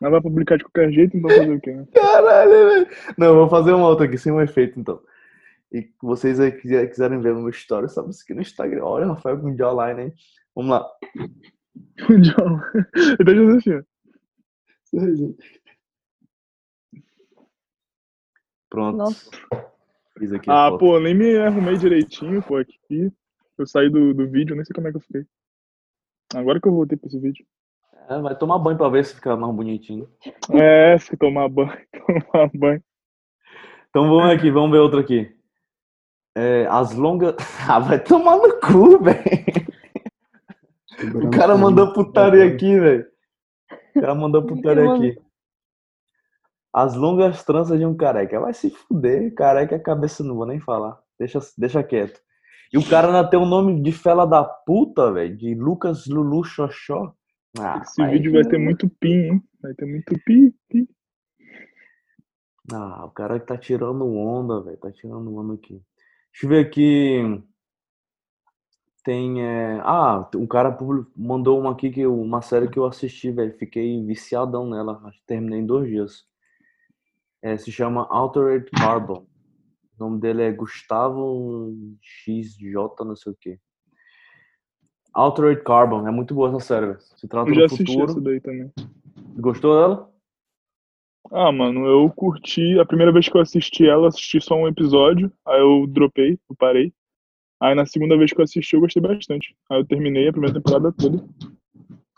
Mas vai publicar de qualquer jeito, então fazer o quê? né? Caralho, velho. Não, eu vou fazer uma outra aqui, sem um efeito, então. E vocês aí quiser- quiserem ver o meu story, sabe isso aqui no Instagram. Olha, Rafael com online, hein? Vamos lá. John. Eu tô dizendo assim, ó. Pronto. Nossa. Fiz aqui Ah, pô, nem me arrumei direitinho, pô, aqui. Eu saí do, do vídeo, nem sei como é que eu fiquei. Agora que eu voltei pra esse vídeo. É, vai tomar banho pra ver se fica mais bonitinho. É, se tomar banho, tomar banho. Então vamos aqui, vamos ver outra aqui. É, as longas. Ah, vai tomar no cu, velho. O cara mandou putaria aqui, velho. O cara mandou putaria aqui. As longas tranças de um careca. Vai se fuder, careca é cabeça, não vou nem falar. Deixa, deixa quieto. E o cara ainda tem um nome de fela da puta, velho. De Lucas Lulu Xoxó. Ah, Esse vídeo vai ter muito pin, hein? Vai ter muito pi, pi. Ah, o cara que tá tirando onda, velho. Tá tirando onda aqui. Deixa eu ver aqui. Tem. é, Ah, um cara mandou uma aqui, que eu- uma série que eu assisti, velho. Fiquei viciadão nela. Acho que terminei em dois dias. É, se chama Altered Carbon. O nome dele é Gustavo XJ, não sei o quê. Altered Carbon. É muito boa essa série. Se trata Eu já do assisti futuro. essa daí também. Gostou dela? Ah, mano, eu curti. A primeira vez que eu assisti ela, eu assisti só um episódio. Aí eu dropei, eu parei. Aí na segunda vez que eu assisti, eu gostei bastante. Aí eu terminei a primeira temporada toda.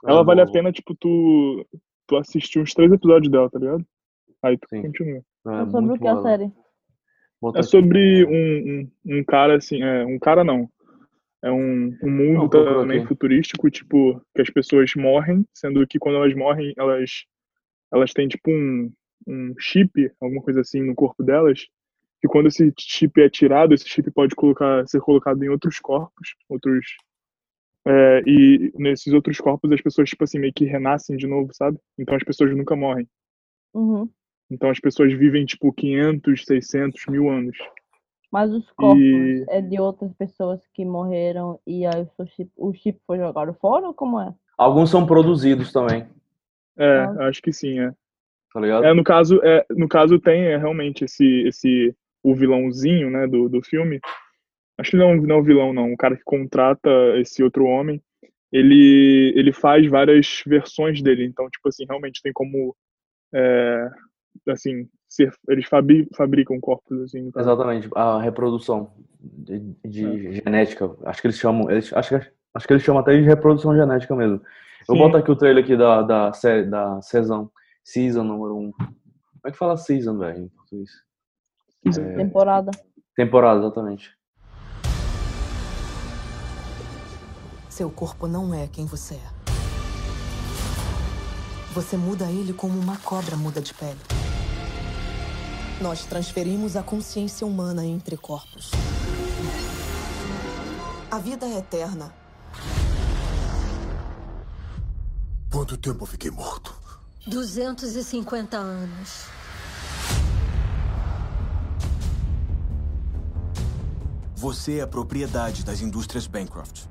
Ela vale a pena, tipo, tu, tu assistir uns três episódios dela, tá ligado? Aí tu continua. É, É sobre o que a série? É sobre um, um, um cara, assim, é, um cara não. É um, um mundo também aqui. futurístico, tipo, que as pessoas morrem, sendo que quando elas morrem, elas, elas têm, tipo, um, um chip, alguma coisa assim, no corpo delas, que quando esse chip é tirado, esse chip pode colocar, ser colocado em outros corpos, outros... é, e nesses outros corpos as pessoas, tipo assim, meio que renascem de novo, sabe? Então as pessoas nunca morrem. Uhum. Então as pessoas vivem, tipo, 500, 600, mil anos. Mas os corpos E- é de outras pessoas que morreram e aí o chip, o chip foi jogado fora ou como é? Alguns são produzidos também, É, Ah. acho que sim, é. tá ligado? É, no caso, é, no caso tem é, realmente esse, esse o vilãozinho, né, do, do filme. Acho que não, não é o vilão, não. O cara que contrata esse outro homem, ele, ele faz várias versões dele. Então, tipo assim, realmente tem como, é, assim, ser, eles fabri, fabricam corpos, assim, caso. Exatamente, a reprodução de, de genética. Acho que eles chamam, eles, acho, que, acho que eles chamam até de reprodução genética mesmo. Eu Sim. vou botar aqui o trailer aqui da, da série, da season, season número 1. Um. Como é que fala season, velho, em português? É, Temporada. temporada, exatamente. Seu corpo não é quem você é. Você muda ele como uma cobra muda de pele. Nós transferimos a consciência humana entre corpos. A vida é eterna. Quanto tempo eu fiquei morto? 250 anos. Você é a propriedade das indústrias Bancroft.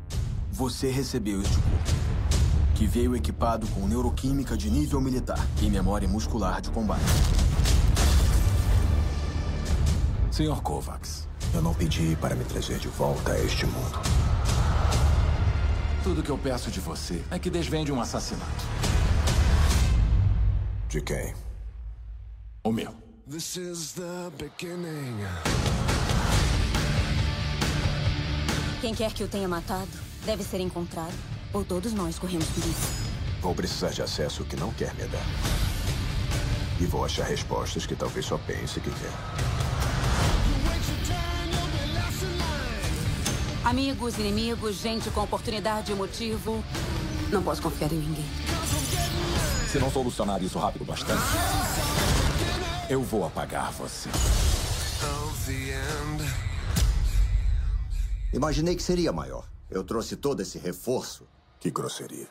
Você recebeu este corpo, que veio equipado com neuroquímica de nível militar e memória muscular de combate. Senhor Kovacs, eu não pedi para me trazer de volta a este mundo. Tudo que eu peço de você é que desvende um assassinato. De quem? O meu. This is the beginning. Quem quer que o tenha matado deve ser encontrado. Ou todos nós corremos perigo. Vou precisar de acesso que não quer me dar. E vou achar respostas que talvez só pense que quer. Amigos, inimigos, gente com oportunidade e motivo. Não posso confiar em ninguém. Se não solucionar isso rápido bastante, eu vou apagar você. Imaginei que seria maior. Eu trouxe todo esse reforço. Que grosseria.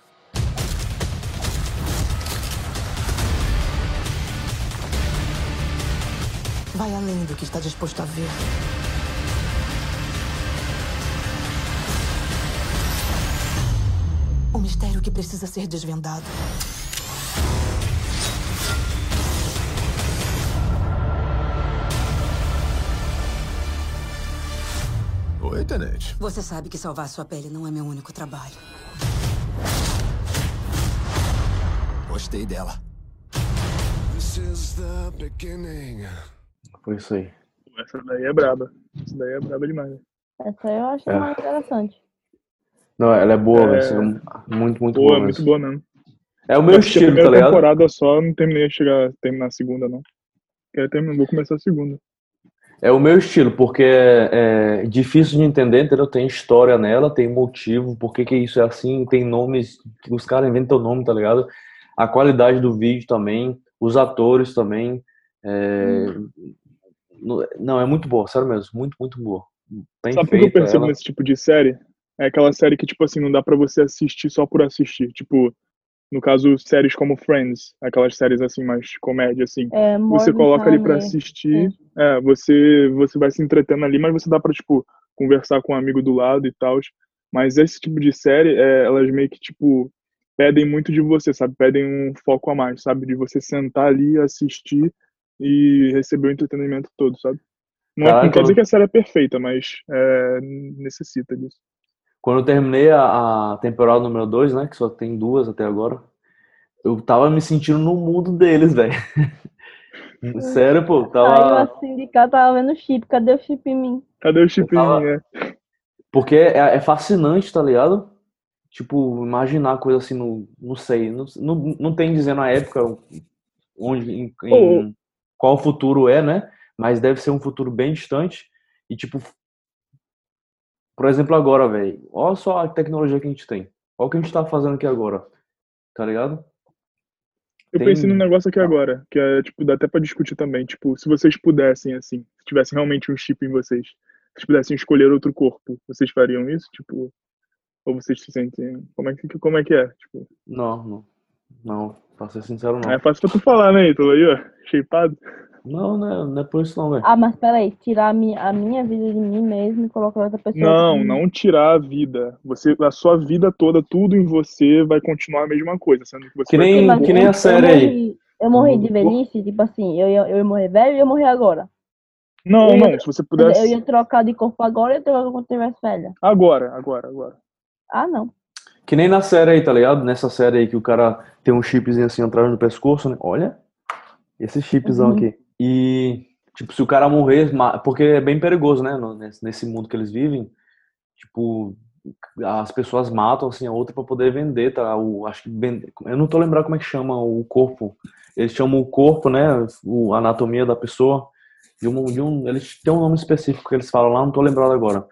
Vai além do que está disposto a ver. Que precisa ser desvendado. Oi, tenente. Você sabe que salvar sua pele não é meu único trabalho. Gostei dela. This is the beginning. Foi isso aí. Essa daí é braba. Essa daí é braba demais. Essa eu acho É. mais interessante. Não, ela é boa, É. velho. assim, Muito, muito Boa, boa. muito boa mesmo. É o meu Eu estilo, a tá ligado? temporada só, não terminei de chegar, terminar a segunda, não. Quero terminar, vou começar a segunda. É o meu estilo, porque é, é difícil de entender, entendeu? Tem história nela, tem motivo, por que que isso é assim, tem nomes, que os caras inventam nome, tá ligado? A qualidade do vídeo também, os atores também. é, no- Não, é muito boa, sério mesmo, muito, muito boa. Bem Sabe o que eu percebo ela. nesse tipo de série? É aquela série que, tipo assim, não dá pra você assistir só por assistir. Tipo, no caso, séries como Friends, aquelas séries assim, mais comédia, assim. É, você coloca ali pra Stanley. assistir, é, você, você vai se entretendo ali, mas você dá pra, tipo, conversar com um amigo do lado e tal. Mas esse tipo de série, é, elas meio que, tipo, pedem muito de você, sabe? Pedem um foco a mais, sabe? De você sentar ali, assistir e receber o entretenimento todo, sabe? Não, é- Caraca, não quer dizer que a série é perfeita, mas é, necessita disso. Quando eu terminei a, a temporada número 2, né, que só tem duas até agora, eu tava me sentindo no mundo deles, velho. Sério, pô, tava... assim de cá, tava vendo o chip. Cadê o chip em mim? Cadê o chip tava- em mim, é? Porque é, é fascinante, tá ligado? Tipo, imaginar coisa assim, no, não sei, não, não, não tem dizendo a época onde, em, em- qual o futuro é, né? Mas deve ser um futuro bem distante. E tipo, por exemplo, agora, velho, olha só a tecnologia que a gente tem. Olha o que a gente tá fazendo aqui agora, tá ligado? Eu Tem- pensei num negócio aqui agora, que é, tipo, dá até pra discutir também. Tipo, se vocês pudessem, assim, se tivesse realmente um chip em vocês, se vocês pudessem escolher outro corpo, vocês fariam isso? Tipo, ou vocês se sentem. Como é que, como é, que é? Tipo, Não, não. Não, pra ser sincero, não. é fácil pra tu falar, né, Ítalo? Aí, ó, shapeado. Não, não é, não é por isso não, velho. Ah, mas peraí, tirar a minha, a minha vida de mim mesmo e colocar outra pessoa. Não, aqui. não tirar a vida. Você, a sua vida toda, tudo em você vai continuar a mesma coisa, sendo que você Que nem- que nem a série aí. morri, eu morri de velhice, tipo assim, eu ia, eu ia morrer velho e eu ia morrer agora. Não, eu ia- não, se você pudesse. Eu ia trocar de corpo agora e eu ia trocar quando eu estivesse velha. Agora, agora, agora. Ah, não. Que nem na série aí, tá ligado? Nessa série aí que o cara tem um chipzinho assim atrás no pescoço, né? Olha, esse chipzão Uhum. aqui. E, tipo, se o cara morrer, porque é bem perigoso, né? Nesse, mundo que eles vivem, tipo, as pessoas matam assim a outra pra poder vender, tá? O, acho que eu não tô lembrando como é que chama o corpo. Eles chamam o corpo, né? O, a anatomia da pessoa. De um, de um, eles têm um nome específico que eles falam lá, não tô lembrado agora.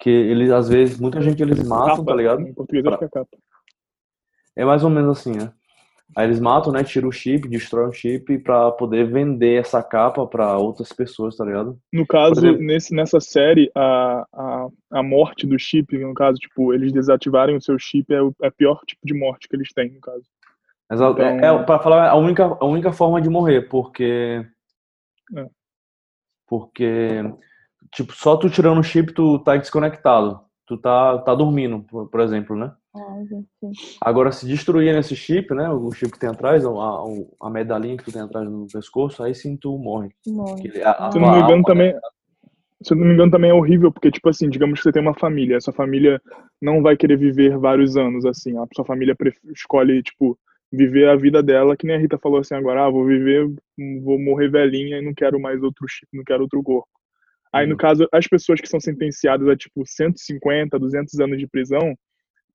Que eles, às vezes, muita gente eles matam, Capa, tá ligado? Que é. É mais ou menos assim, né? Aí eles matam, né? Tiram o chip, destroem o chip pra poder vender essa capa pra outras pessoas, tá ligado? No caso, exemplo- nesse, nessa série, a, a, a morte do chip, no caso, tipo, eles desativarem o seu chip é o é pior tipo de morte que eles têm, no caso. A- é, Então- é, pra falar, a única, a única forma de morrer, porque. É. Porque, tipo, só tu tirando o chip, tu tá desconectado. Tu tá, tá dormindo, por, por exemplo, né? Ah. Agora, se destruir esse chip, né? O chip que tem atrás, a, a, a medalhinha que tu tem atrás no pescoço, aí sim tu morre. Morre. Que a- a Se eu não me engano, alma, também. Se não me engano, também é horrível, porque, tipo assim, digamos que você tem uma família, essa família não vai querer viver vários anos, assim. A sua família escolhe, tipo, viver a vida dela, que nem a Rita falou assim agora, ah, vou viver, vou morrer velhinha e não quero mais outro chip, não quero outro corpo. Aí, no caso, as pessoas que são sentenciadas a, tipo, 150, 200 anos de prisão,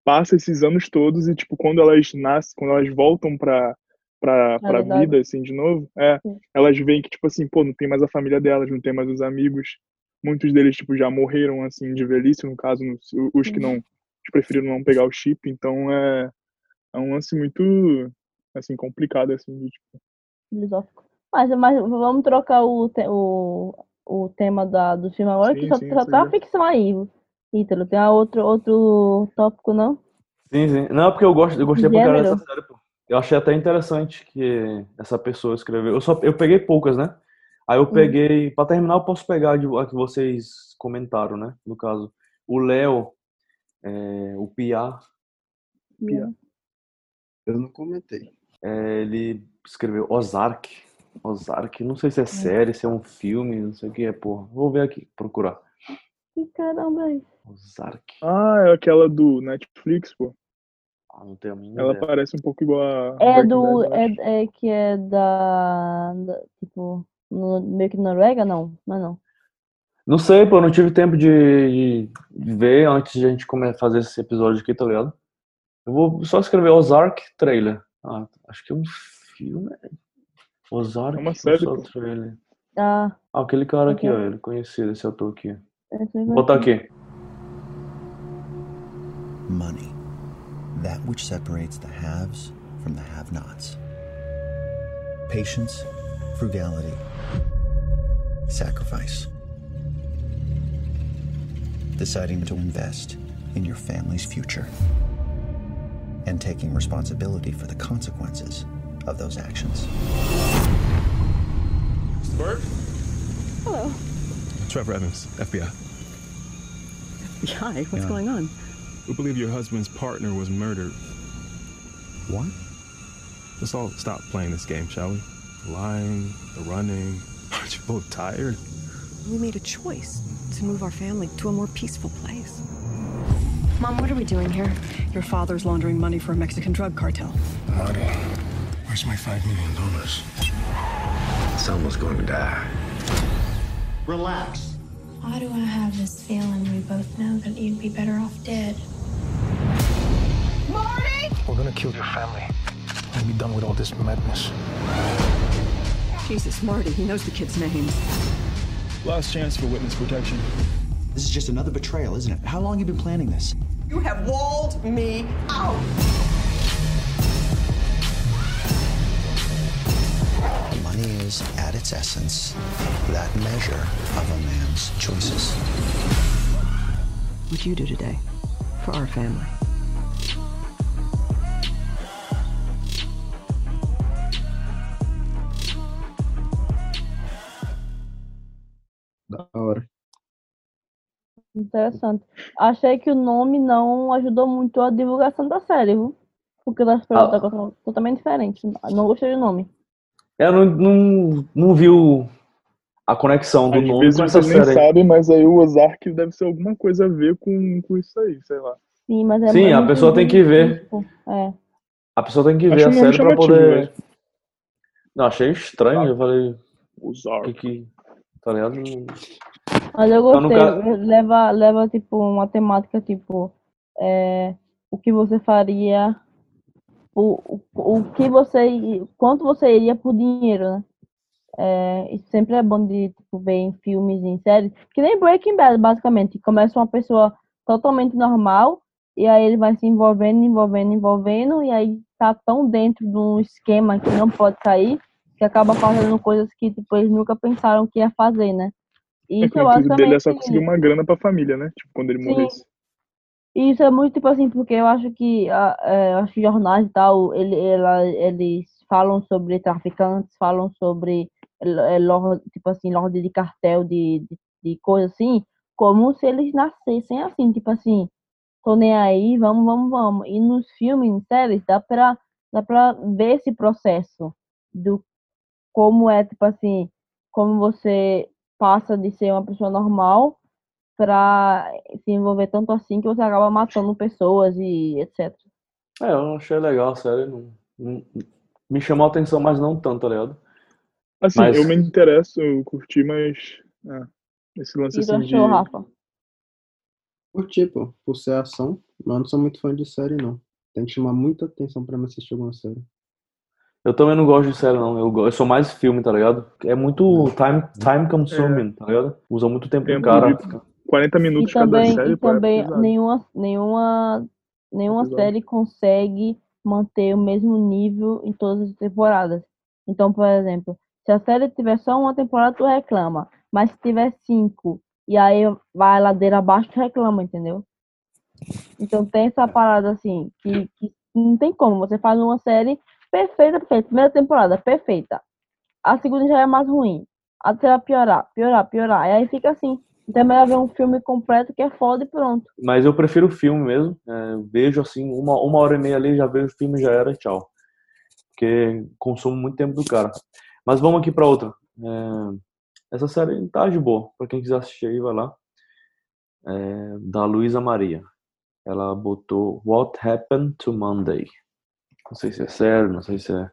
passam esses anos todos e, tipo, quando elas nascem, quando elas voltam pra, pra, pra vida, assim, de novo, é, elas veem que, tipo assim, pô, não tem mais a família delas, não tem mais os amigos. Muitos deles, tipo, já morreram, assim, de velhice, no caso, os que não, que preferiram não pegar o chip, então é, é um lance muito, assim, complicado, assim, de, tipo... Filosófico. Mas, mas vamos trocar o, te- o, o tema da, do filme agora, que Sim, só, sim, só tá ficção aí. Ítalo, tem outro, outro tópico, não? Sim, sim. Não, porque eu gosto, eu gostei pra caralho dessa série, pô. Eu achei até interessante que essa pessoa escreveu. Eu só eu peguei poucas, né? Aí eu peguei, pra terminar, eu posso pegar de- a que vocês comentaram, né? No caso, o Léo, é, o Pia, Eu não comentei. é, ele escreveu Ozark. Ozark, não sei se é série, se é um filme, não sei o que é, porra. Vou ver aqui, procurar. Que caramba é isso? Ozark. Ah, é aquela do Netflix, pô. Ah, não tenho a mínima Ela ideia. parece um pouco igual a É Breaking do. É, é que é da. da- tipo, no, meio que Noruega? Não, não é não. Não sei, pô, não tive tempo de, de ver antes de a gente começar a fazer esse episódio aqui, tá ligado? Eu vou só escrever Ozark trailer. Ah, acho que é um filme. Ozark, É uma série, só trailer. Ah, Ah, aquele cara aqui, ó, ele conhecido, esse ator aqui. Essa eu Vou botar vi. aqui. Money. That which separates the haves from the have nots. Patience, frugality, sacrifice. Deciding to invest in your family's future. And taking responsibility for the consequences of those actions. Bert? Hello. Trevor Evans, FBI. Hi, what's Yeah. going on? We believe your husband's partner was murdered. What? Let's all stop playing this game, shall we? The lying, the running. Aren't you both tired? We made a choice to move our family to a more peaceful place. Mom, what are we doing here? Your father's laundering money for a Mexican drug cartel. Marty, where's my five million dollars? Someone's going to die. Relax. Why do I have this feeling we both know that you'd be better off dead? Marty! We're gonna kill your family and be done with all this madness. Jesus, Marty, he knows the kids' names. Last chance for witness protection. This is just another betrayal, isn't it? How long have you been planning this? You have walled me out. Is, at its essence, that measure of a man's choices. What you do today for our family. Da hora. Interessante. Achei que o nome não ajudou muito a divulgação da série, viu? Porque das pessoas Ah. totalmente diferentes. Não gostei do nome. Eu não, não, não vi o- a conexão do Às nome vezes com essa vocês nem série. aí. sabem, mas aí o Ozark deve ser alguma coisa a ver com, com isso aí, sei lá. Sim, mas é Sim, a pessoa tem que ver. É. A pessoa tem que ver Acho a série pra poder. velho. Não, achei estranho. Eu falei, Ozark. que que. Tá ligado? Mas eu gostei. nunca- Leva, leva, tipo, uma temática, tipo, é, o que você faria, o, o, o que você, quanto você iria por dinheiro, né? É, isso sempre é bom de tipo, ver em filmes, em séries, que nem Breaking Bad, basicamente. Começa uma pessoa totalmente normal, e aí ele vai se envolvendo, envolvendo, envolvendo, e aí tá tão dentro de um esquema que não pode sair, que acaba fazendo coisas que tipo, eles nunca pensaram que ia fazer, né? É Isso é dele é só conseguir uma grana pra família, né? Tipo, quando ele Sim. morresse. E Isso é muito tipo assim, porque eu acho que a- é, eu acho jornais e tal, ele, ela, eles falam sobre traficantes, falam sobre é, lorde, tipo assim, lorde de cartel de, de, de coisa assim, como se eles nascessem assim, tipo assim, tô nem aí, vamos, vamos, vamos. E nos filmes, em séries, dá pra, dá pra ver esse processo do como é, tipo assim, como você passa de ser uma pessoa normal pra se envolver tanto assim que você acaba matando pessoas e etc. É, eu achei legal a série. Não, hum, me chamou a atenção, mas não tanto, tá ligado? Assim, Mas- eu me interesso, eu curti, mas. É, esse lance E assim de. achou, Rafa? Curti, pô, por ser ação, mas eu não sou muito fã de série, não. Tem que chamar muita atenção pra me assistir alguma série. Eu também não gosto de série, não. Eu, eu sou mais filme, tá ligado? É muito time, time consuming, tá ligado? Usa muito tempo do Tempo cara. de 40 E minutos cada também, série, e também nenhuma, nenhuma, nenhuma série consegue manter o mesmo nível em todas as temporadas. Então, por exemplo, se a série tiver só uma temporada, tu reclama. Mas se tiver cinco, e aí vai a ladeira abaixo, tu reclama, entendeu? Então tem essa parada assim, que, que não tem como. Você faz uma série perfeita, perfeita. Primeira temporada, perfeita. A segunda já é mais ruim. A terceira piorar, piorar, piorar. E aí fica assim. Então é melhor ver um filme completo que é foda e pronto. Mas eu prefiro filme mesmo. É, vejo assim, uma, uma hora e meia ali, já vejo o filme já era, tchau. Porque consumo muito tempo do cara. Mas vamos aqui pra outra. É, essa série tá de boa. Pra quem quiser assistir aí, vai lá. É, da Luísa Maria. Ela botou What Happened to Monday. Não sei se é sério, não sei se é.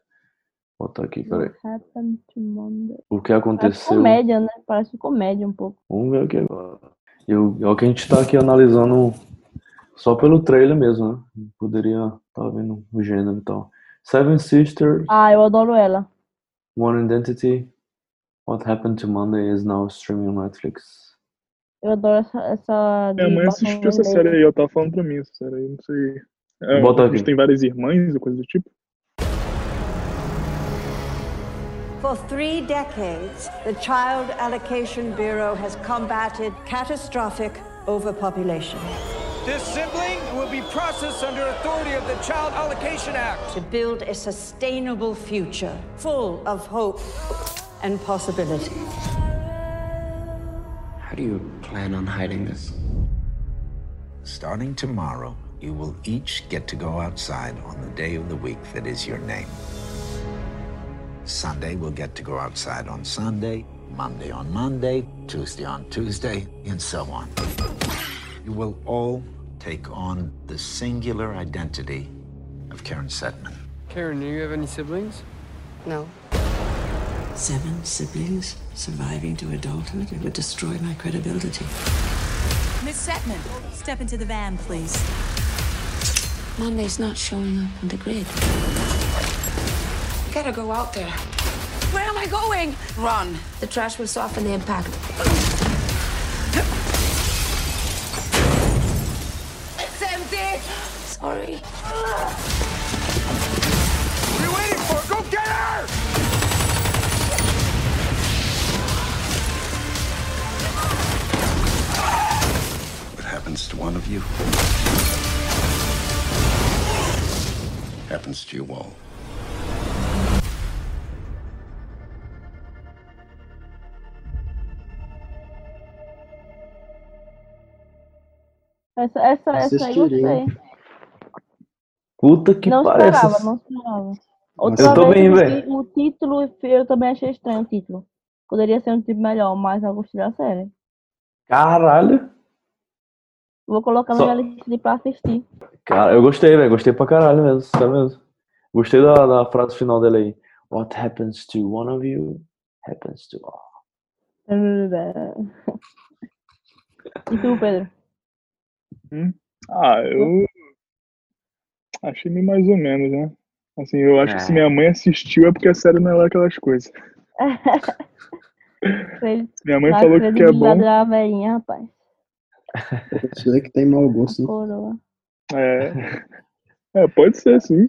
Botar aqui, peraí. What happened to Monday? O que Parece aconteceu? comédia, né? Parece comédia um pouco. Vamos ver aqui agora. Eu, é o que a gente tá aqui analisando só pelo trailer mesmo, né? Poderia estar tá vendo o gênero e tal. Seven Sisters, Ah, eu adoro ela. One Identity, What Happened to Monday is now streaming on Netflix. Eu adoro essa. essa Minha mãe assistiu essa série aí, ela tava falando pra mim essa série aí, não sei. É, Bota aqui. têm várias irmãs ou coisa do tipo. For three decades, the Child Allocation Bureau has combated catastrophic overpopulation. This sibling will be processed under authority of the Child Allocation Act. To build a sustainable future full of hope and possibility. How do you plan on hiding this? Starting tomorrow, you will each get to go outside on the day of the week that is your name. Sunday we'll get to go outside on Sunday, Monday on Monday, Tuesday on Tuesday, and so on. You will all take on the singular identity of Karen Setman. Karen, do you have any siblings? No. Seven siblings surviving to adulthood? It would destroy my credibility. Miss Setman, step into the van, please. Monday's not showing up on the grid. Gotta go out there. Where am I going? Run. The trash will soften the impact. It's empty. Sorry. What are you waiting for? Go get her! What happens to one of you happens to you all. Essa, essa, essa aí gostei. Puta que Não parece. esperava, não esperava. Outra Eu tô bem, velho. O título, eu também achei estranho o título. Poderia ser um título melhor, mas eu gostei da série. Caralho. Vou colocar na Só- minha lista de pra assistir. Cara, eu gostei, velho. Gostei pra caralho mesmo, sério mesmo. Gostei da, da frase final dele aí. What happens to one of you happens to all. E tu, Pedro? Hum? Ah, eu achei meio mais ou menos, né? Assim, eu acho que se É. minha mãe assistiu é porque a série não é lá aquelas coisas. Minha mãe falou que é credibilidade bom. da velhinha, rapaz. Isso aí que tem mau gosto, né? É. é, pode ser, sim.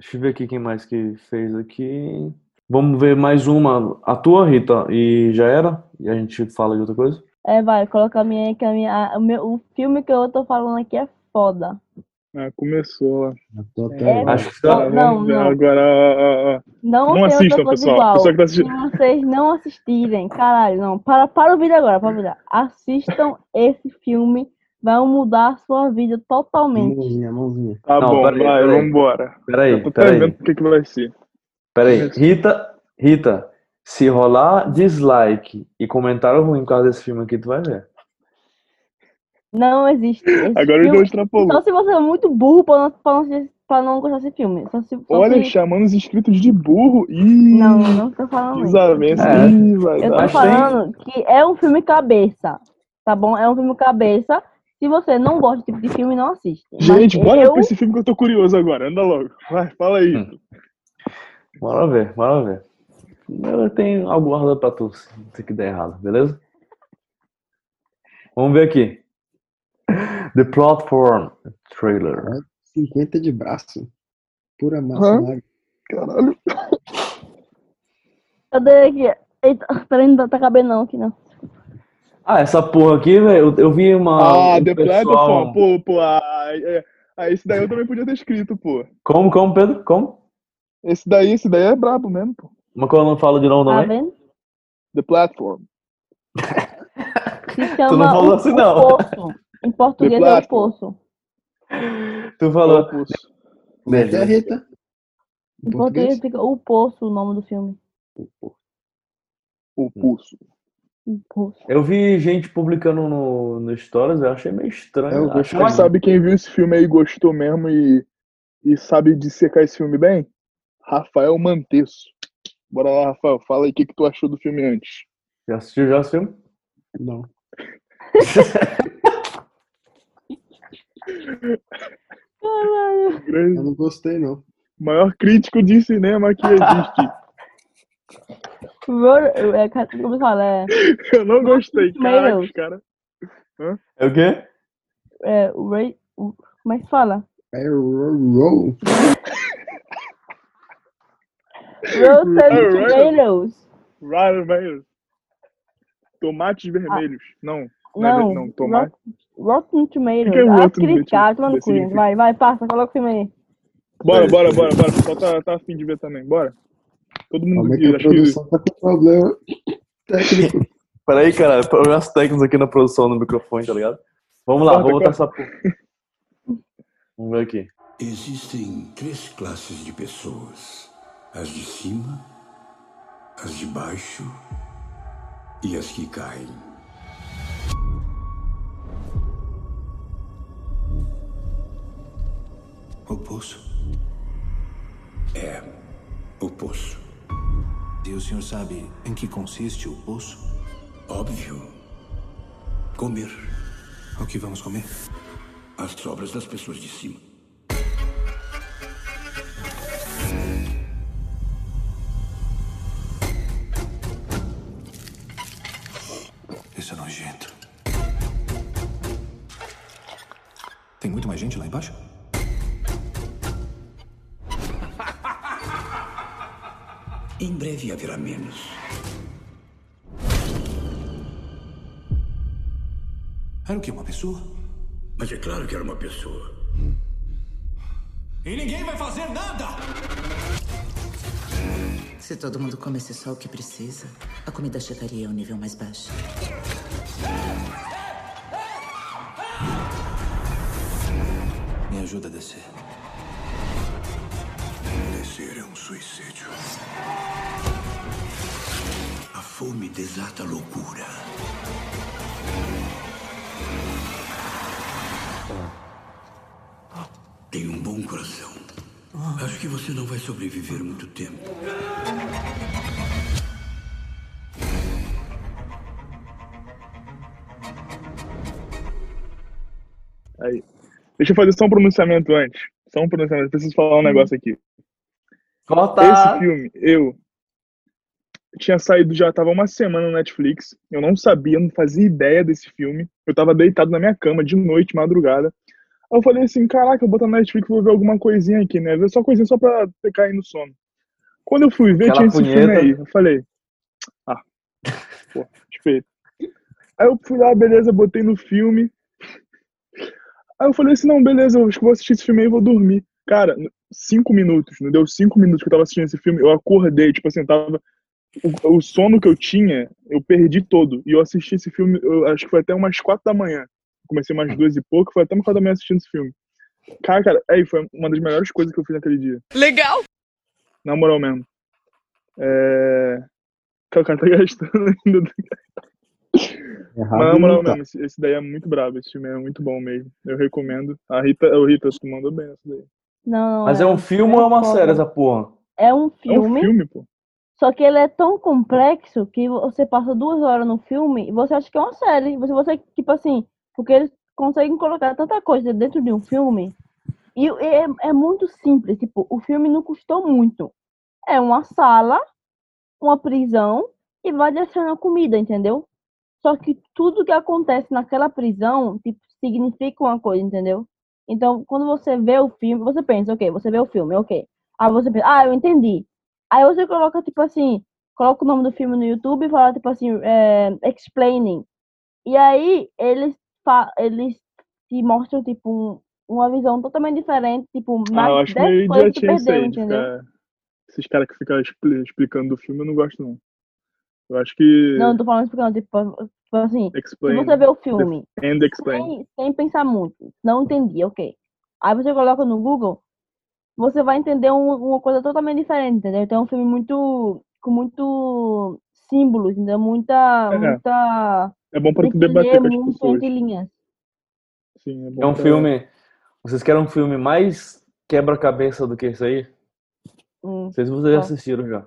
Deixa eu ver aqui quem mais que fez aqui. Vamos ver mais uma. A tua, Rita, e já era? E a gente fala de outra coisa? É, vai, coloca a minha aí, que a minha, a- o, meu, o filme que eu tô falando aqui é foda. Ah, começou. É, Acho que não, Tá, não, não. agora. ó, ó, ó. Não, Não assistam, pessoal. igual. Pessoal que tá assistindo. Se vocês não assistirem, caralho, não. Para, para o vídeo agora, para o vídeo. Assistam esse filme, vai mudar a sua vida totalmente. Mãozinha, mãozinha. Tá Não, bom, peraí, vai, peraí. vambora. Peraí, Eu tô até peraí. vendo o que, que vai ser. Peraí. Rita, Rita, se rolar dislike e comentário ruim por causa desse filme aqui, tu vai ver. Não existe. Esse Agora eu filme- extrapolou. Só se você é muito burro pra não, pra não pra não gostar desse filme. Só se fosse... Olha, chamando os inscritos de burro. Ih, Não, não tô falando isso. desavença. É. Ih, vai Eu dar. tô Mas tem- falando que é um filme cabeça, tá bom? É um filme cabeça. Se você não gosta desse tipo de filme, não assiste. Mas Gente, bora eu... pra esse filme que eu tô curioso agora. Anda logo. Vai, fala aí. Hum. Bora ver, bora ver. Eu tenho algo guardado pra tu, se aqui der errado, beleza? Vamos ver aqui. The Platform Trailer. 50 de braço. Pura massa Hã? magra. Caralho. Cadê aqui? Eita, peraí, não tá cabendo não aqui não. Ah, essa porra aqui, velho, eu, eu vi uma. Ah, um The pessoal- Platform. Pô, pô. Ah, é- ah, esse daí eu também podia ter escrito, pô. Como, como, Pedro? Como? Esse daí, esse daí é brabo mesmo, pô. Mas quando eu não falo de novo Tá também? vendo? The Platform. Se chama Tu não falou o, assim, o não. Poço. Em português é o. Poço. Tu falou. Como é que é, Rita? Em português fica o Poço, o nome do filme. O pulso. O Poço. Eu vi gente publicando no, no Stories, eu achei meio estranho. Eu Achei. Mas sabe quem viu esse filme aí e gostou mesmo e, e sabe dissecar esse filme bem? Rafael Manteço. Bora lá, Rafael. Fala aí o que, que tu achou do filme antes. Já assistiu já esse filme? Não. Caralho. Grande, Eu não gostei, não. maior crítico de cinema que existe. Ro- É, como fala? É, Eu não gostei, caraca, cara. É o quê? é, o Ray, o- como é que fala? É roll, roll. Rotten. Tomatoes. Ryan Mayer. Tomates vermelhos. Não, não, é Não, tomate. Rotten Tomatoes. Que é ah, Rotten criticar, Tomatoes? toma no cu, Significa- Vai, vai, passa, coloca o filme aí. Bora, bora, bora, bora. O pessoal tá, tá afim de ver também. Bora. Todo mundo aqui, a acho que tá com problema técnico? Peraí, cara, problemas técnicos aqui na produção do microfone, tá ligado? Vamos lá, Corta, vou botar essa porra. Vamos ver aqui. Existem três classes de pessoas: as de cima, as de baixo e as que caem. O poço é o poço. E o senhor sabe em que consiste o poço? Óbvio. Comer O que vamos comer? as sobras das pessoas de cima. Que? Uma pessoa? Mas é claro que era uma pessoa. E ninguém vai fazer nada! Se todo mundo comesse só o que precisa, a comida chegaria ao nível mais baixo. Me ajuda a descer. Descer é um suicídio. A fome desata a loucura. Acho que você não vai sobreviver muito tempo. Aí. Deixa eu fazer só um pronunciamento antes. Só um pronunciamento. Preciso falar um negócio aqui. Corta! Esse filme, eu tinha saído já, tava uma semana no Netflix. Eu não sabia, não fazia ideia desse filme. Eu tava deitado na minha cama de noite, madrugada. Aí eu falei assim, caraca, eu vou botar no Netflix, vou ver alguma coisinha aqui, né? Ver só coisinha só pra ter cair no sono. Quando eu fui ver, Aquela tinha esse filme punheta. aí. Eu falei, ah, pô, respeito. Aí eu fui lá, beleza, botei no filme. Aí eu falei assim, não, beleza, eu acho que vou assistir esse filme aí e vou dormir. Cara, cinco minutos, não deu cinco minutos que eu tava assistindo esse filme, eu acordei, tipo assim, tava. O, o sono que eu tinha, eu perdi todo. E eu assisti esse filme, eu acho que foi até umas quatro da manhã. Comecei umas duas e pouco, foi até quatro da manhã assistindo esse filme. Cara, cara, aí foi uma das melhores coisas que eu fiz naquele dia. Legal! Na moral mesmo. É. Cara, o cara tá gastando ainda. Mas na moral mesmo, esse, esse daí é muito brabo, esse filme é muito bom mesmo. Eu recomendo. A Rita, o Rita, tu mandou bem essa daí. Não, Mas é um filme ou é uma foda. série essa porra? É um É um filme, filme, pô. só que ele é tão complexo que você passa duas horas no filme e você acha que é uma série. Você, você tipo assim, porque eles conseguem colocar tanta coisa dentro de um filme. E é, é muito simples, tipo, o filme não custou muito. É uma sala, uma prisão e vai descendo a comida, entendeu? Só que tudo que acontece naquela prisão, tipo, significa uma coisa, entendeu? Então, quando você vê o filme, você pensa, ok, você vê o filme, ok. Aí você pensa, ah, eu entendi. Aí você coloca, tipo assim, coloca o nome do filme no YouTube e fala, tipo assim, é, explaining. E aí, eles, eles te mostram, tipo, um- uma visão totalmente diferente, tipo, Ah, mais eu acho 10 meio idiotinho isso perdeu, aí. ficar- Esses caras que ficam expli- explicando o filme, eu não gosto, não. Eu acho que. Não, eu tô falando explicando, tipo, tipo assim, se Explain. você vê o filme And explain. sem, sem pensar muito, não entendi, ok. Aí você coloca no Google, você vai entender um- uma coisa totalmente diferente, entendeu? Então é um filme muito, com muito símbolos, entendeu? Muita, É. muita... É bom pra tem tu debater com as pessoas. entre linhas. Sim, é bom É um pra- filme. Vocês querem um filme mais quebra-cabeça do que esse aí? Hum, Não sei se vocês já assistiram já.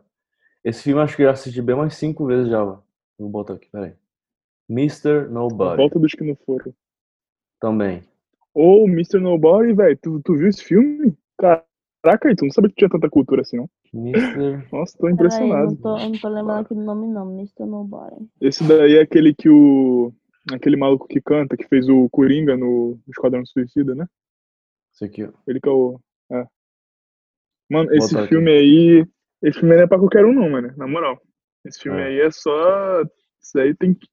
Esse filme eu acho que eu já assisti bem umas cinco vezes já. ó. Vou botar aqui, peraí. Mr. Nobody. volta dos que não foram. Também. Ou Mr. Nobody, velho. Tu, tu viu esse filme? Caraca, tu não sabia que tinha tanta cultura assim, não? Mr. Nossa, tô impressionado. não tô, eu não tô lembrando aqui do nome não, Mr. Nobody. Esse daí é aquele que o. Aquele maluco que canta, que fez o Coringa no Esquadrão Suicida, né? Esse aqui, ó. Ele que é o. É. Mano, Vou esse botar aqui. filme aí. Esse filme aí não é pra qualquer um, não, mano. Na moral. Esse filme É. aí é só. Isso aí tem que.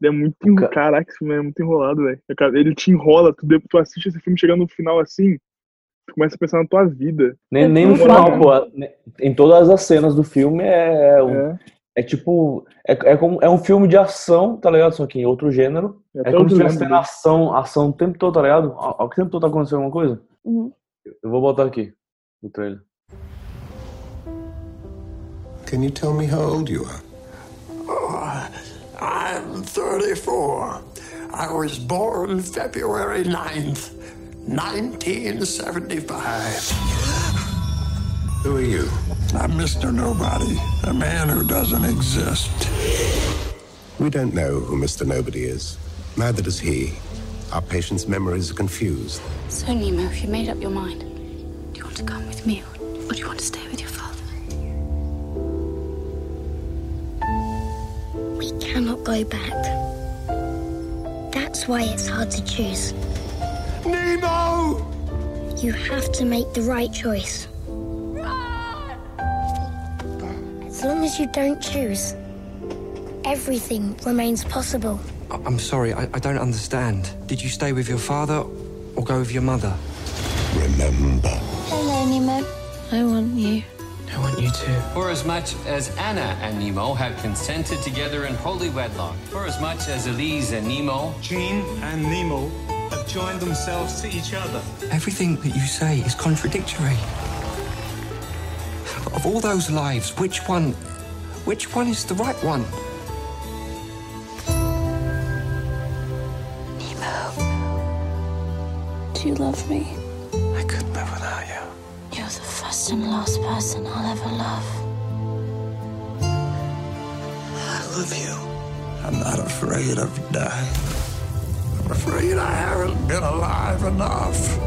Ele é muito. enro- Caraca, esse filme é muito enrolado, velho. Ele te enrola, tu, de- tu assiste esse filme chegando no final assim. Tu começa a pensar na tua vida. Nem, nem no final, pô. Em todas as cenas do filme é. É, um- é tipo. É, é, como, é um filme de ação, tá ligado? Só que em outro gênero. É É como se estivesse tendo ação, ação o tempo todo, tá ligado? Ao, ao tempo todo tá acontecendo alguma coisa. Uhum. Eu vou botar aqui o trailer. Can you tell me how old you are? Oh, I'm 34. I was born February 9th, 1975. Who are you? I'm Mr. Nobody, a man who doesn't exist. We don't know who Mr. Nobody is. Neither does he. Our patient's memories are confused. So, Nemo, if you made up your mind? Do you want to come with me or, or do you want to stay with your father? We cannot go back. That's why it's hard to choose. Nemo! You have to make the right choice. Run! As long as you don't choose, everything remains possible. I- I'm sorry, I, I don't understand. Did you stay with your father or go with your mother? Remember. Hello, Nemo. I want you. I want you to. For as much as Anna and Nemo have consented together in holy wedlock, for as much as Elise and Nemo, Jean and Nemo have joined themselves to each other. Everything that you say is contradictory. Of all those lives, which one. which one is the right one? Nemo, Do you love me? I couldn't live without you. You're the first and last person I'll ever love. I love you. I'm not afraid of dying. I'm afraid I haven't been alive enough.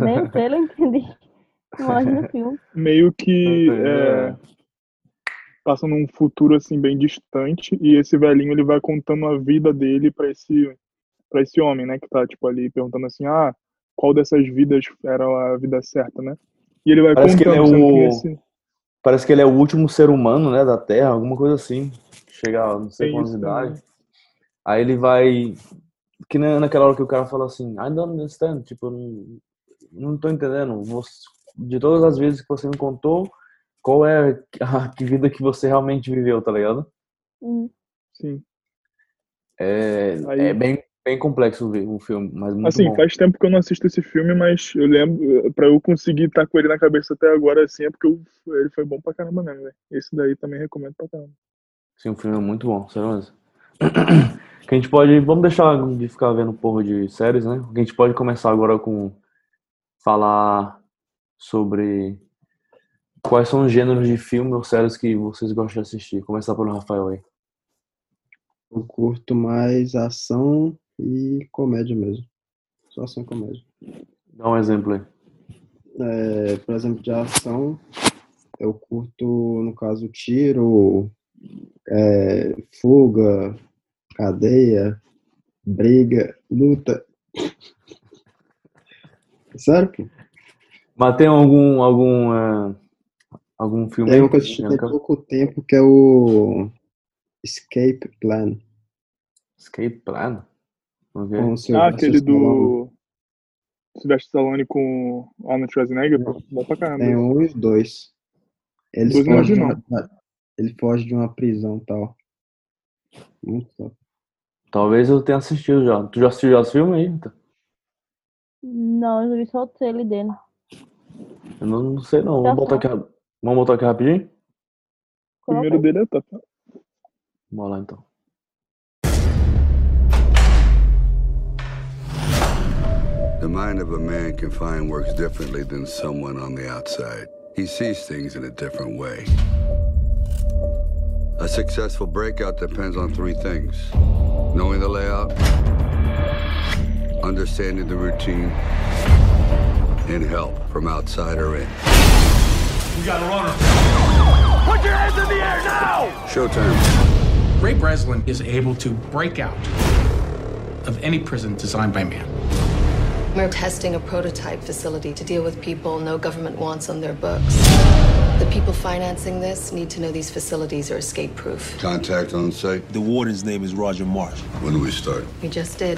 Nem o trailer eu entendi. Imagina o filme. meio que é, é. passa num futuro assim bem distante e esse velhinho ele vai contando a vida dele pra esse para esse homem, né, que tá tipo ali perguntando assim, ah, qual dessas vidas era a vida certa, né? E ele vai Parece que ele é contando sendo que o. esse- Parece que ele é o último ser humano, né, da Terra, alguma coisa assim. Chega a não sei Tem quantas isso idade. Aí ele vai. Que nem naquela hora que o cara fala assim, I don't understand, tipo, eu não, não tô entendendo. Você- de todas as vezes que você me contou, qual é a que vida que você realmente viveu, tá ligado? Hum. Sim. É, Aí- é bem, bem complexo ver o filme, mas muito Assim, bom. faz tempo que eu não assisto esse filme, mas eu lembro, pra eu conseguir estar com ele na cabeça até agora, assim, é porque eu- ele foi bom pra caramba mesmo, velho. Esse daí também recomendo pra caramba. Sim, o filme é muito bom, sério. Que a gente pode. Vamos deixar de ficar vendo porra de séries, né? Que a gente pode começar agora com falar sobre quais são os gêneros de filme ou séries que vocês gostam de assistir. Começar pelo Rafael aí. Eu curto mais ação e comédia mesmo. Só ação e comédia. Dá um exemplo aí. É, por exemplo, de ação, eu curto, no caso, tiro, é, fuga, cadeia, briga, luta. Sério, pô? Mas tem algum. algum, é, algum filme Tem um que eu assisti quer? pouco tempo que é o Escape Plan. Escape Plan? Ok. Com o Ah, aquele do. Sylvester Stallone com Arnold Schwarzenegger, pô, bom pra caramba. Tem um e os dois. Eles Dois não fogem de vi, uma, ele foge de uma prisão e tal. Muito top. Talvez eu tenha assistido já. Tu já assistiu já esse filme aí? Rita? Não, eu vi só o trailer dele. Eu não, não sei não. Já Vamos botar aqui, vamos botar aqui rapidinho? O primeiro dele é top. Vamos lá então. The mind of a man confined works differently than someone on the outside. He sees things in a different way. A successful breakout depends on three things knowing the layout, understanding the routine, and help from outside or in. We got a runner. Put your hands in the air now! Showtime. Ray Breslin is able to break out of any prison designed by man. We're testing a prototype facility to deal with people no government wants on their books. The people financing this need to know these facilities are escape proof. Contact on site. The warden's name is Roger Marsh. When do we start? We just did.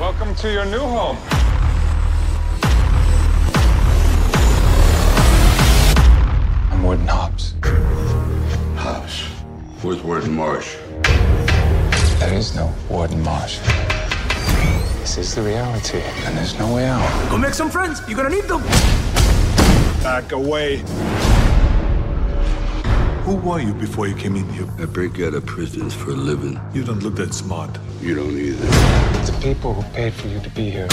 Welcome to your new home. I'm Warden Hobbs. House. Where's Warden Marsh? There is no Warden Marsh. This is the reality, and there's no way out. Go make some friends. You're gonna need them. Back away. Who were you before you came in here? I break out of prisons for a living. You don't look that smart. You don't either. The people who paid for you to be here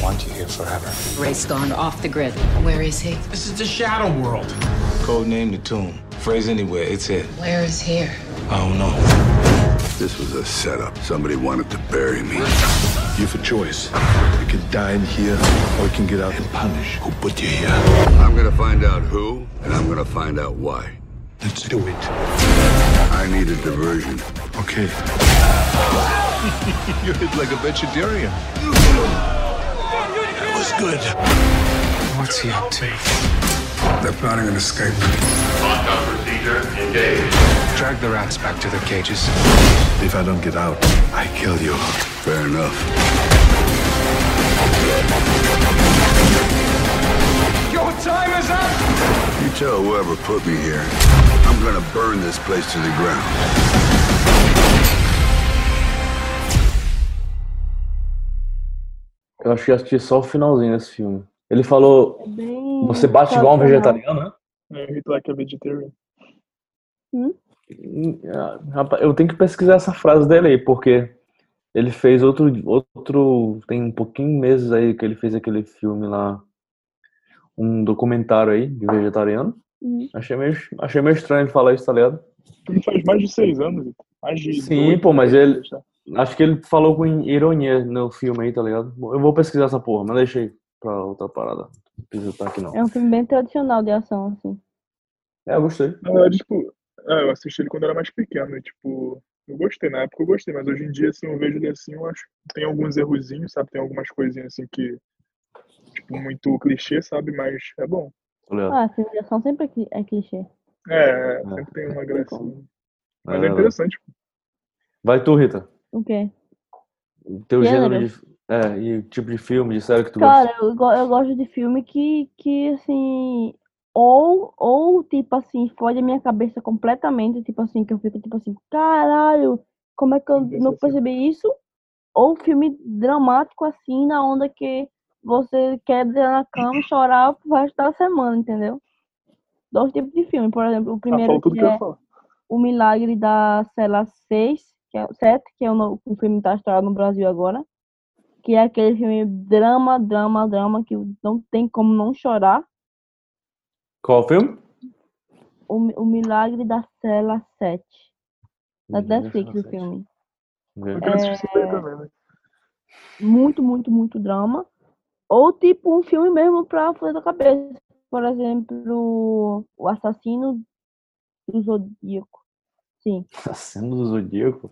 want you here forever. Ray's gone off the grid. Where is he? This is the shadow world. Code name the tomb. Phrase anywhere, it's it. Where is here? I don't know. This was a setup. Somebody wanted to bury me. You have a choice. You can die in here, or you can get out and punish who put you here. I'm gonna find out who, and I'm gonna find out why. Let's do it. I need a diversion. Okay. you hit like a vegetarian. That was good. What's he up to? They're planning an escape. Lockdown procedure engaged. Drag the rats back to their cages. If I don't get out, I kill you. Fair enough. Your time is up! You tell whoever put me here, I'm gonna burn this place to the ground. Eu acho que assisti só o finalzinho desse filme. Ele falou. É Você bate igual um vegetariano, né? É, Like a Vegetarian. Hum? Ah, Rapaz, eu tenho que pesquisar essa frase dele aí, porque ele fez outro, outro. Tem um pouquinho de meses aí que ele fez aquele filme lá, um documentário aí de vegetariano. Hum. Achei meio, achei meio estranho ele falar isso, tá ligado? Ele faz mais de seis anos. Vitor. Mais de Sim, oito, pô, mas ele. tá? Acho que ele falou com ironia no filme aí, tá ligado? Eu vou pesquisar essa porra, mas deixa aí pra outra parada. Não precisa estar aqui não. É um filme bem tradicional de ação, assim. É, eu gostei. Na verdade, tipo, é, eu assisti ele quando eu era mais pequeno. E, tipo, eu gostei. Na época eu gostei, mas hoje em dia, assim, eu vejo ele assim, eu acho que tem alguns errozinhos, sabe? Tem algumas coisinhas assim que. Tipo, muito clichê, sabe? Mas é bom. Ah, filme de ação sempre é é clichê. É, sempre tem uma gracinha. Mas é É, interessante. Vai tu, Rita. O quê? O teu Gênero? gênero de. É, e o tipo de filme, de série que tu Cara, gosta. eu, go- eu gosto de filme que, que, assim, Ou, ou, tipo assim, fode a minha cabeça completamente, tipo assim, que eu fico tipo assim, caralho, como é que eu não percebi isso? Ou filme dramático assim, na onda que você quer deitar na cama e chorar pro resto da semana, entendeu? Dois tipos de filme, por exemplo, o primeiro falou tudo que que eu é. O Milagre da Cela 6, que é, 7, que é o, no- o filme que tá estourado no Brasil agora. Que é aquele filme drama, drama, drama, que não tem como não chorar. Qual o filme? O, o Milagre da Cela 7. Da Netflix, o 7. filme. Também, né? Muito, muito, muito drama. Ou tipo um filme mesmo pra fazer da cabeça. Por exemplo, O Assassino do Zodíaco. Sim. Assassino do Zodíaco?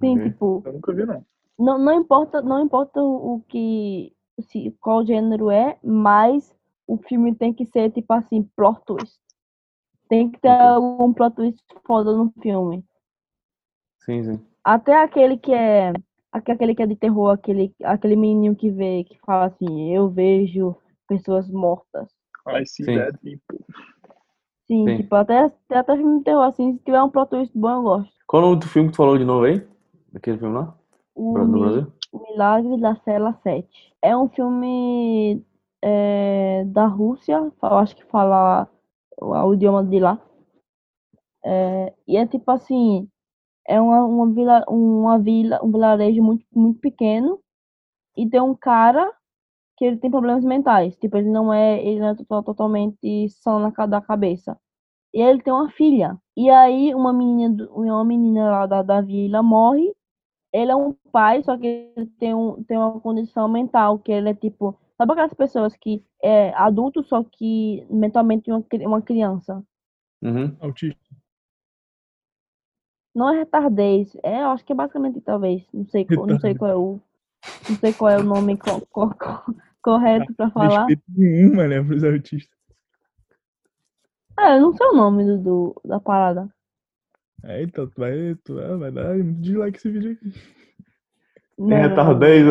Sim, tipo. Eu nunca vi, não. Não, não importa, não importa o o que. Se, qual gênero é, mas o filme tem que ser, tipo assim, plot twist. Tem que ter algum plot twist foda no filme. Sim, sim. Até aquele que é. aque- Aquele que é de terror, aquele, aquele menininho que vê, que fala assim, eu vejo pessoas mortas. I see Sim. dead people. Sim, Sim. tipo, até, até, até filme de terror, assim, se tiver um plot twist bom, eu gosto. Qual o nome do filme que tu falou de novo aí? Aquele filme lá? O, Mi- Milagre da Cela 7. É um filme é, da Rússia, eu acho que fala o, idioma de lá. É, e é tipo assim, é uma, uma vila, uma vila, um vilarejo muito, muito pequeno e tem um cara que ele tem problemas mentais. Tipo, ele não é, ele não é to- totalmente sã na da cabeça. E ele tem uma filha. E aí uma menina, uma menina lá da, da vila morre ele é um pai, só que ele tem, um, tem uma condição mental, que ele é tipo. Sabe aquelas pessoas que é adulto, só que mentalmente uma, uma criança? Uhum. Autista. Não é retardez, é, eu acho que é basicamente talvez. Não sei, qual- não sei qual é o. Não sei qual é o nome co- co- co- correto pra falar. Nenhum, mané, pros autistas. É, eu não sei o nome do, do- da parada. É, então, tu vai, tu vai, vai dar dislike esse vídeo aqui. Tem não. retardez.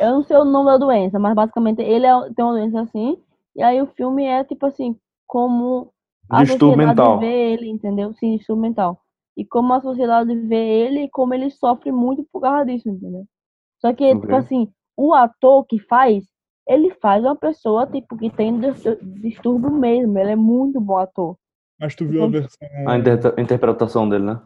Eu não sei o nome da doença, mas basicamente ele é- tem uma doença assim. E aí o filme é tipo assim, como a Distúrbio sociedade mental. vê ele, entendeu? Sim, distúrbio mental. E como a sociedade vê ele e como ele sofre muito por causa disso, entendeu? Só que, tipo assim, o ator que faz, ele faz uma pessoa, tipo, que tem dis- distúrbio mesmo. Ele é muito bom ator. Mas tu viu a versão. A inter- interpretação dele, né?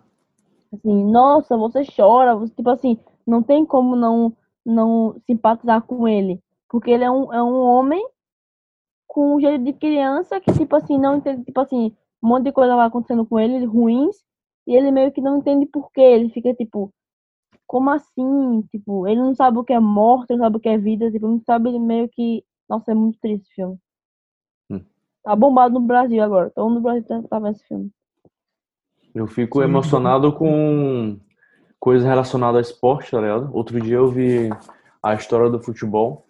Assim, nossa, você chora, você, tipo assim, não tem como não, não simpatizar com ele. Porque ele é um, é um homem com um jeito de criança que, tipo assim, não entende, tipo assim, um monte de coisa vai acontecendo com ele, ruins, e ele meio que não entende por quê. Ele fica, tipo, como assim? Tipo, ele não sabe o que é morte, ele não sabe o que é vida, tipo, não sabe ele meio que. Nossa, é muito triste esse filme. Tá bombado no Brasil agora. Todo mundo no Brasil tá, tá vendo esse filme. Eu fico emocionado com coisas relacionadas a esporte, tá ligado? Outro dia eu vi a história do futebol.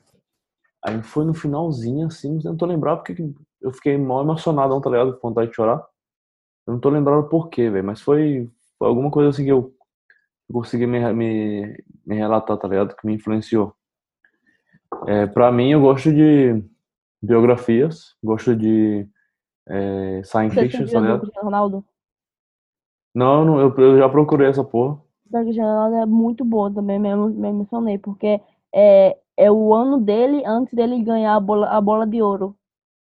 Aí foi no finalzinho, assim, não tô lembrando porque que eu fiquei mal emocionado, tá ligado? Com vontade de chorar. Eu não tô lembrando por quê, velho, mas foi, foi alguma coisa assim que eu consegui me, me, me relatar, tá ligado? Que me influenciou. É, pra mim, eu gosto de biografias, gosto de é, science Você fiction, tá ligado? Cristiano Ronaldo? Não, não, eu, eu já procurei essa porra. Cristiano Ronaldo é muito boa também, me, me emocionei, porque é, é o ano dele antes dele ganhar a bola, a bola de ouro.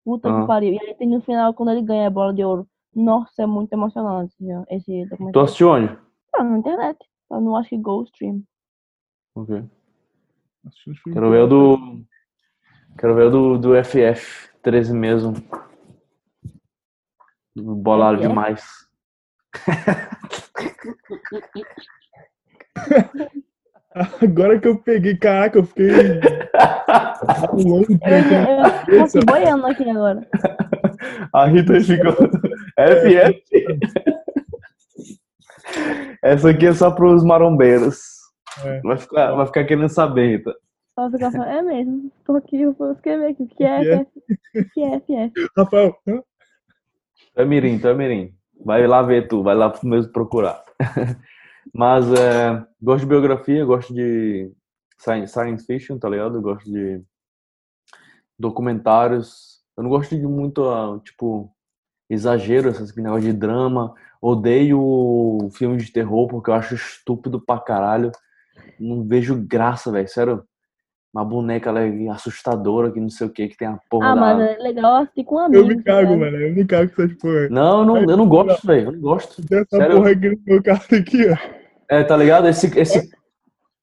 Puta Aham. que pariu. E aí tem no final quando ele ganha a bola de ouro. Nossa, é muito emocionante viu, esse Tu documentário. assistiu onde? Tá na internet. Tá no, acho que Ghost Stream. Ok. Quero ver o do. Quero ver o do, do FF 13 mesmo. Bolado FF? demais. Agora que eu peguei, caraca, eu fiquei. tempo Eu, eu, eu tô boiando aqui agora. A Rita ficou. FF? Essa aqui é só pros marombeiros. É. Vai, ficar, vai ficar querendo saber, Rita. Só ficar falando, é mesmo. Tô aqui, eu vou escrever aqui. O que é, que que é, que é, que é. Rafael? Tu é mirim, tu é mirim. Vai lá ver tu, vai lá mesmo procurar. Mas é, gosto de biografia, gosto de science, science fiction, tá ligado? Gosto de documentários. Eu não gosto de muito, ah, tipo, exagero, esses negócio de drama. Odeio filme de terror porque eu acho estúpido pra caralho. Não vejo graça, velho. Sério. Uma boneca ela é assustadora, que não sei o que, que tem a porra Ah, da... mas é legal assistir com amigos. Eu me cago, né? mano. Eu me cago com essas porra. Não, eu não, eu não gosto, velho. Eu não gosto. Tem essa Sério. porra aqui no meu carro aqui, ó. É, tá ligado? Esse, esse,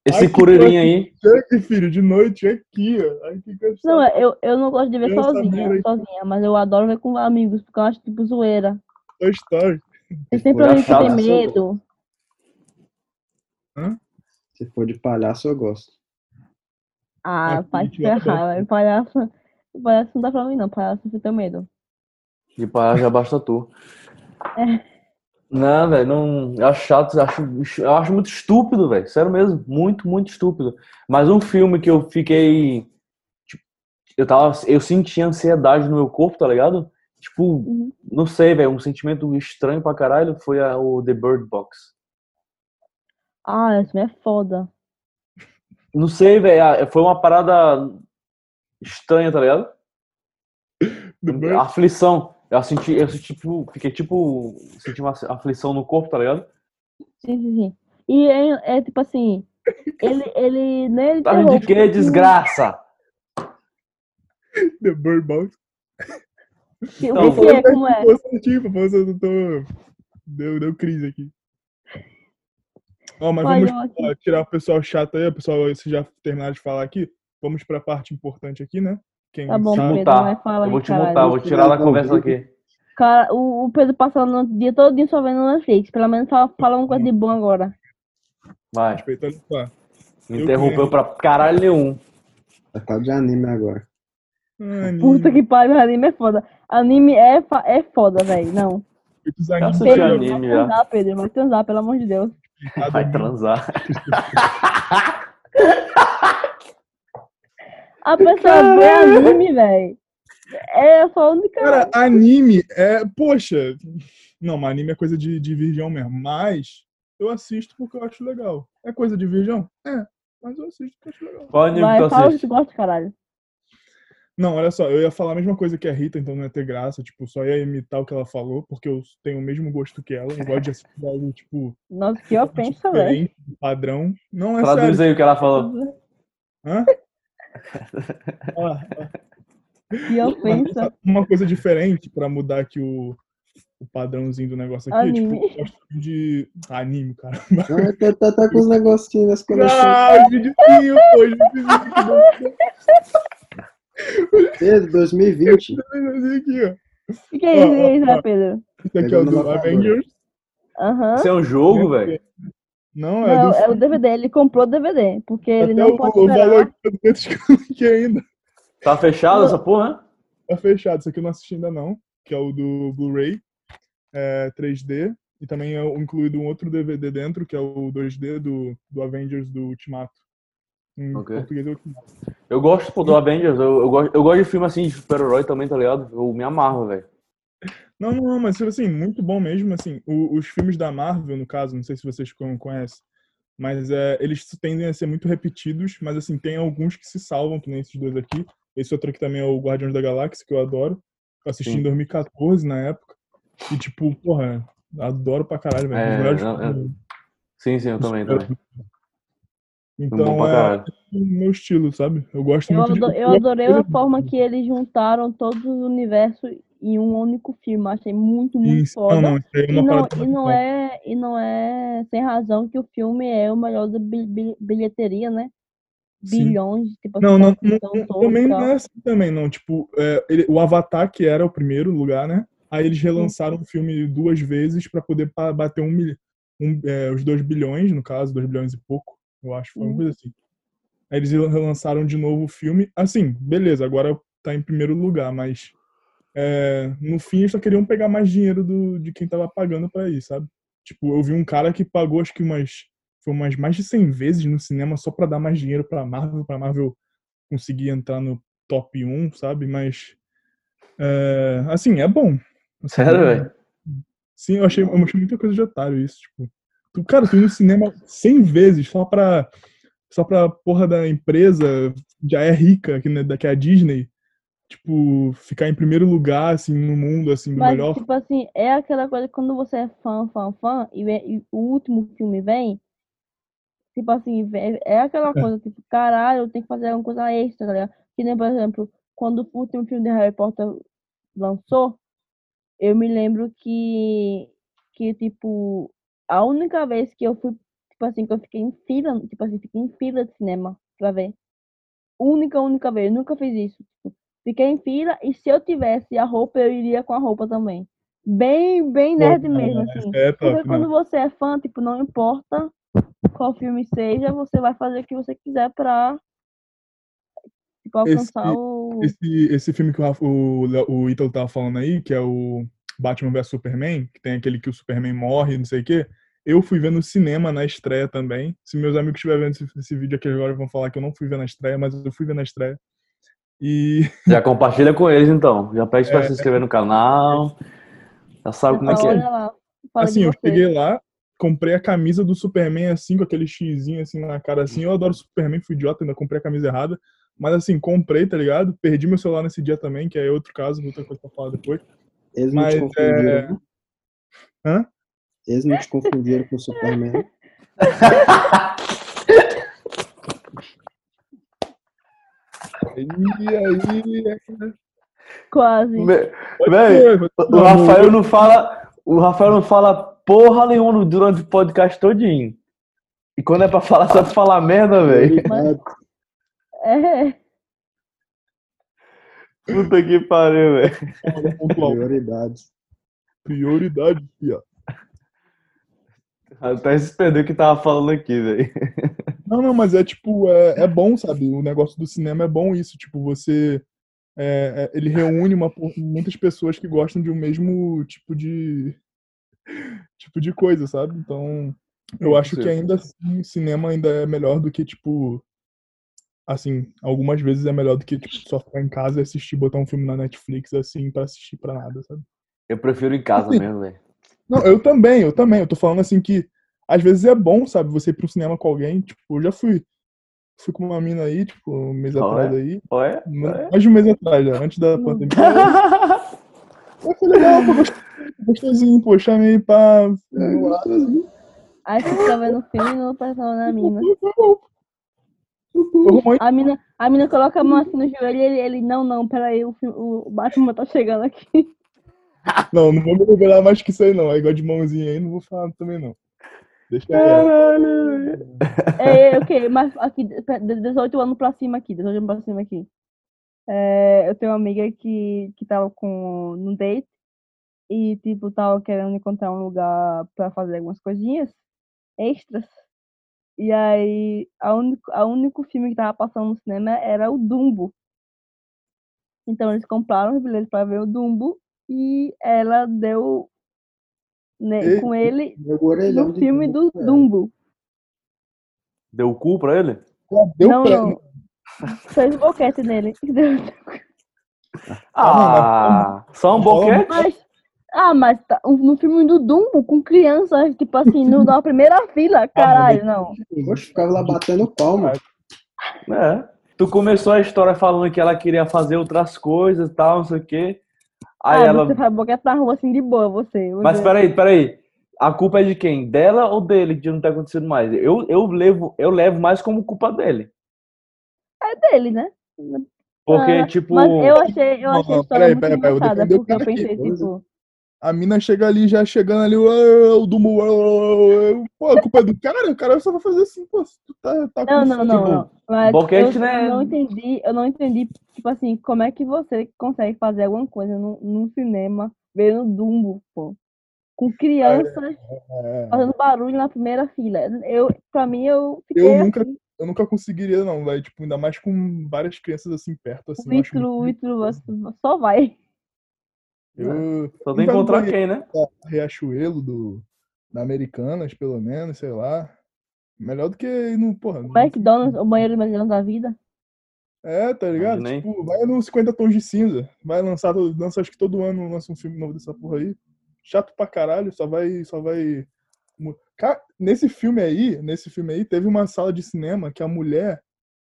esse que curirinho aí. Aqui, filho, de noite aqui, ó. Assim. Não, eu, eu não gosto de ver sozinha, sozinha, mas eu adoro ver com amigos, porque eu acho tipo zoeira. Toy Story. Tem sempre alguém que tem medo. Se for de palhaço, eu gosto. Ah, eu ferrar, velho. Palhaço, palhaço não dá pra mim, não. Palhaço eu tenho medo. De palhaço já basta tu. É. Não, velho, não. Eu acho chato, acho, eu acho muito estúpido, velho. Sério mesmo. Muito, muito estúpido. Mas um filme que eu fiquei. tipo, eu tava. Eu senti ansiedade no meu corpo, tá ligado? Tipo, não sei, velho. Um sentimento estranho pra caralho foi a- o The Bird Box. Ah, esse filme é foda. Não sei, velho. ah, Foi uma parada estranha, tá ligado? Aflição. Eu senti, eu senti, tipo, fiquei tipo, senti uma aflição no corpo, tá ligado? Sim, sim, sim. E é, é tipo assim, ele, ele nem ele Tá terror, de quê, porque- desgraça? The Bird Box. Que- Então, o que é? Como é? Certinho, pô, eu tô... Deu, deu crise aqui. Ó, mas vamos ó, tirar o pessoal chato aí, o pessoal, se já terminar de falar aqui, vamos pra parte importante aqui, né? Quem Tá bom, sabe- Pedro, vai falar Eu vou te caralho. mutar, vou tirar da conversa aqui. Cara, o, o Pedro passando o dia todo só vendo Netflix. Pelo menos fala, fala uma coisa de bom agora. Vai. Respeitando só. Me interrompeu pra caralho nenhum. Tá falando de anime agora. Puta que pariu, anime é foda. Anime é, fa- é foda, velho. Não. Assisti Pedro, anime vai transar, Pedro. Vai transar, pelo amor de Deus. Vai transar. A pessoa vê anime, velho. É só a única. Cara, anime é. Poxa. Não, mas anime é coisa de, de virgão mesmo. Mas eu assisto porque eu acho legal. É coisa de virgão? É. Mas eu assisto porque eu acho legal. Qual anime Vai, que tu fala o que assiste? tu gosta, caralho. Não, olha só, eu ia falar a mesma coisa que a Rita, então não ia ter graça, tipo, só ia imitar o que ela falou, porque eu tenho o mesmo gosto que ela, eu gosto de assistir algo, tipo, Nossa, que ofensa, velho. padrão. Não é Traduz sério. aí o que ela falou. Hã? Ah, Que ofensa. uma coisa diferente pra mudar aqui o, o padrãozinho do negócio aqui, Anime. tipo, eu gosto de anime, cara. Ah, tá, tá, tá com os negocinhos nas conexões. Ah, videozinho, pô, videozinho. Pedro, 2020. aqui, ó. O que é isso, né. Pedro? Isso aqui é o do. Avengers. Aham. Isso é um jogo, velho? Não, é Não, do é o DVD. Ele comprou o DVD. Porque ele Até não o, pode o esperar. valor que eu tô aqui ainda. Tá fechado essa porra, né? Tá fechado. Isso aqui eu não assisti ainda não, que é o do Blu-ray é, 3D. E também é incluído um outro DVD dentro, que é o 2D do, do Avengers do Ultimato. Em Ok. português é Ultimato. Eu gosto pô, do Avengers, eu, eu, gosto, eu gosto de filme assim de super-herói também, tá ligado? Eu me amarro, velho. Não, não, mas assim, muito bom mesmo, assim, o- os filmes da Marvel, no caso, não sei se vocês con- conhecem, mas é, eles tendem a ser muito repetidos, mas assim, tem alguns que se salvam, que nem esses dois aqui. Esse outro aqui também é o Guardiões da Galáxia, que eu adoro. Eu assisti Sim. em 2014, na época. E tipo, porra, adoro pra caralho, velho. É, não, eu- Sim, sim, eu também, também. Então é caralho. o meu estilo, sabe? Eu gosto Eu, muito ado- de. eu adorei a forma que eles juntaram todos os universos em um único filme. Achei muito, muito Isso. foda. Não, não, isso aí é e, não, e, não é, e não é sem razão que o filme é o melhor da bi- bi- bilheteria, né? Sim. Bilhões, tipo Não, assim, não, não, não- também não é assim também, não. Tipo, é, ele- o Avatar, que era o primeiro lugar, né? Aí eles relançaram o filme duas vezes pra poder bater um, um, é, os dois bilhões, no caso, dois bilhões e pouco, eu acho, foi uma Uhum. coisa assim. Aí eles relançaram de novo o filme. Assim, beleza, agora tá em primeiro lugar, mas é, no fim eles só queriam pegar mais dinheiro do, de quem tava pagando pra ir, sabe? Tipo, eu vi um cara que pagou acho que umas foi umas mais de 100 vezes no cinema só pra dar mais dinheiro pra Marvel, pra Marvel conseguir entrar no top 1, sabe? Mas é, assim, é bom. Assim, Sério, é- velho? Sim, eu achei, eu achei muita coisa de otário isso, tipo. Tu, cara, tu ir no cinema 100 vezes só pra só pra porra da empresa já é rica, que, né, que é a Disney, tipo, ficar em primeiro lugar, assim, no mundo, assim, do Mas, melhor. tipo assim, é aquela coisa que quando você é fã, fã, fã, e, e o último filme vem, tipo assim, é aquela coisa, tipo, caralho, eu tenho que fazer alguma coisa extra, tá ligado? Que nem, por exemplo, quando o último filme de Harry Potter lançou, eu me lembro que, que, tipo, a única vez que eu fui, tipo assim, que eu fiquei em fila, tipo assim, fiquei em fila de cinema pra ver. Única, única vez, eu nunca fiz isso. Tipo, fiquei em fila e se eu tivesse a roupa, eu iria com a roupa também. Bem, bem nerd Pô, mesmo, é, assim. é top, Porque né? quando você é fã, tipo, não importa qual filme seja, você vai fazer o que você quiser pra tipo, Esse, alcançar o. esse, esse filme que o, o, o Ítalo tava falando aí, que é o Batman vs Superman, que tem aquele que o Superman morre, não sei o quê. Eu fui ver no cinema na estreia também. Se meus amigos estiverem vendo esse, esse vídeo aqui agora, vão falar que eu não fui ver na estreia, mas eu fui ver na estreia. E Já compartilha com eles então. Já pede pra É. se inscrever no canal. Já sabe como é que é. lá. assim, eu cheguei lá, comprei a camisa do Superman assim, com aquele xizinho assim na cara assim. Eu adoro Superman, fui idiota, ainda comprei a camisa errada. Mas assim, comprei, tá ligado? Perdi meu celular nesse dia também, que é outro caso, outra coisa pra falar depois. Eles não te Mas, confundiram, é... né? Hã? Eles não te confundiram com o Superman. E aí, Quase. Véi, ser, pode o. Rafael não fala. O Rafael não fala porra nenhuma durante o podcast todinho. E quando é pra falar, só pra falar merda, velho. É. Puta que pariu, velho. Prioridades. Prioridade, fia. Até se perdeu o que tava falando aqui, velho. Não, não, mas é tipo, é, é bom, sabe? O negócio do cinema é bom isso, tipo, você. é, é, ele reúne uma, muitas pessoas que gostam de um mesmo tipo de. tipo de coisa, sabe? Então, eu acho que ainda assim, cinema ainda é melhor do que, tipo. Assim, algumas vezes é melhor do que tipo, só ficar em casa e assistir, botar um filme na Netflix assim pra assistir pra nada, sabe? Eu prefiro em casa Assim, mesmo, velho. Não, eu também, eu também. Eu tô falando assim que às vezes é bom, sabe, você ir pro cinema com alguém. Tipo, eu já fui. Fui com uma mina aí, tipo, um mês Olha, atrás aí. olha, Ma- olha. Mais de um mês atrás, já, antes da pandemia. Mas foi legal, foi gostosinho, pô, chamei pra. Aí você fica vendo o filme e não presta na mina. A mina, a mina coloca a mão assim no joelho e ele, ele não, não, peraí, o, o Batman tá chegando aqui. Não, não vou me revelar mais que isso aí, não. É igual de mãozinha aí, não vou falar também, não. Deixa. Caralho. É, é, ok, mas aqui, de 18 anos pra cima aqui, 18 anos pra cima aqui. É, eu tenho uma amiga que, que tava com, no date e, tipo, tava querendo encontrar um lugar pra fazer algumas coisinhas extras. E aí, a único, a único filme que tava passando no cinema era o Dumbo. Então, eles compraram os bilhetes pra ver o Dumbo e ela deu né, Ei, com ele no filme Dumbo do ela. Dumbo. Deu o cu pra ele? Deu não, pra- não. Fez boquete nele. Ah, só um boquete? Mas, ah, mas tá- no filme do Dumbo, com crianças, tipo assim, no, na primeira fila, caralho, não. Oxe, ficava lá batendo palma. É. Tu começou a história falando que ela queria fazer outras coisas e tal, não sei o quê. Aí ah, ela. você faz boquete na rua assim de boa, você. Mas você- peraí, peraí. A culpa é de quem? Dela ou dele de não ter acontecido mais? Eu, eu, levo, eu levo mais como culpa dele. É dele, né? Porque, Ah, tipo. Mas eu achei, eu Não, achei a história peraí, muito peraí, peraí, o porque eu aqui, pensei, vamos tipo, A mina chega ali, já chegando ali, "Ué, o Dumbo, ué, ué, ué". pô, a culpa é do cara, o cara só vai fazer assim, pô, tu tá, tá Não, com não, não, pô. não. Mas boquete, eu né? não entendi, eu não entendi, tipo assim, como é que você consegue fazer alguma coisa num, num cinema vendo Dumbo, pô. Com crianças É, fazendo barulho na primeira fila. Eu, pra mim, eu fiquei eu nunca, assim, eu nunca conseguiria, não, velho, tipo, ainda mais com várias crianças assim perto, assim, Ítalo, o muito... Só vai. Eu, Só tem que encontrar quem, né? Riachuelo, do, da Americanas, pelo menos, sei lá. Melhor do que ir no, porra, O McDonald's, o banheiro do McDonald's da vida. É, tá ligado? Imaginei. Tipo, vai no 50 Tons de Cinza. Vai lançar, lança, acho que todo ano lança um filme novo dessa porra aí. Chato pra caralho, só vai. Só vai. Cara, nesse filme aí, nesse filme aí, teve uma sala de cinema que a mulher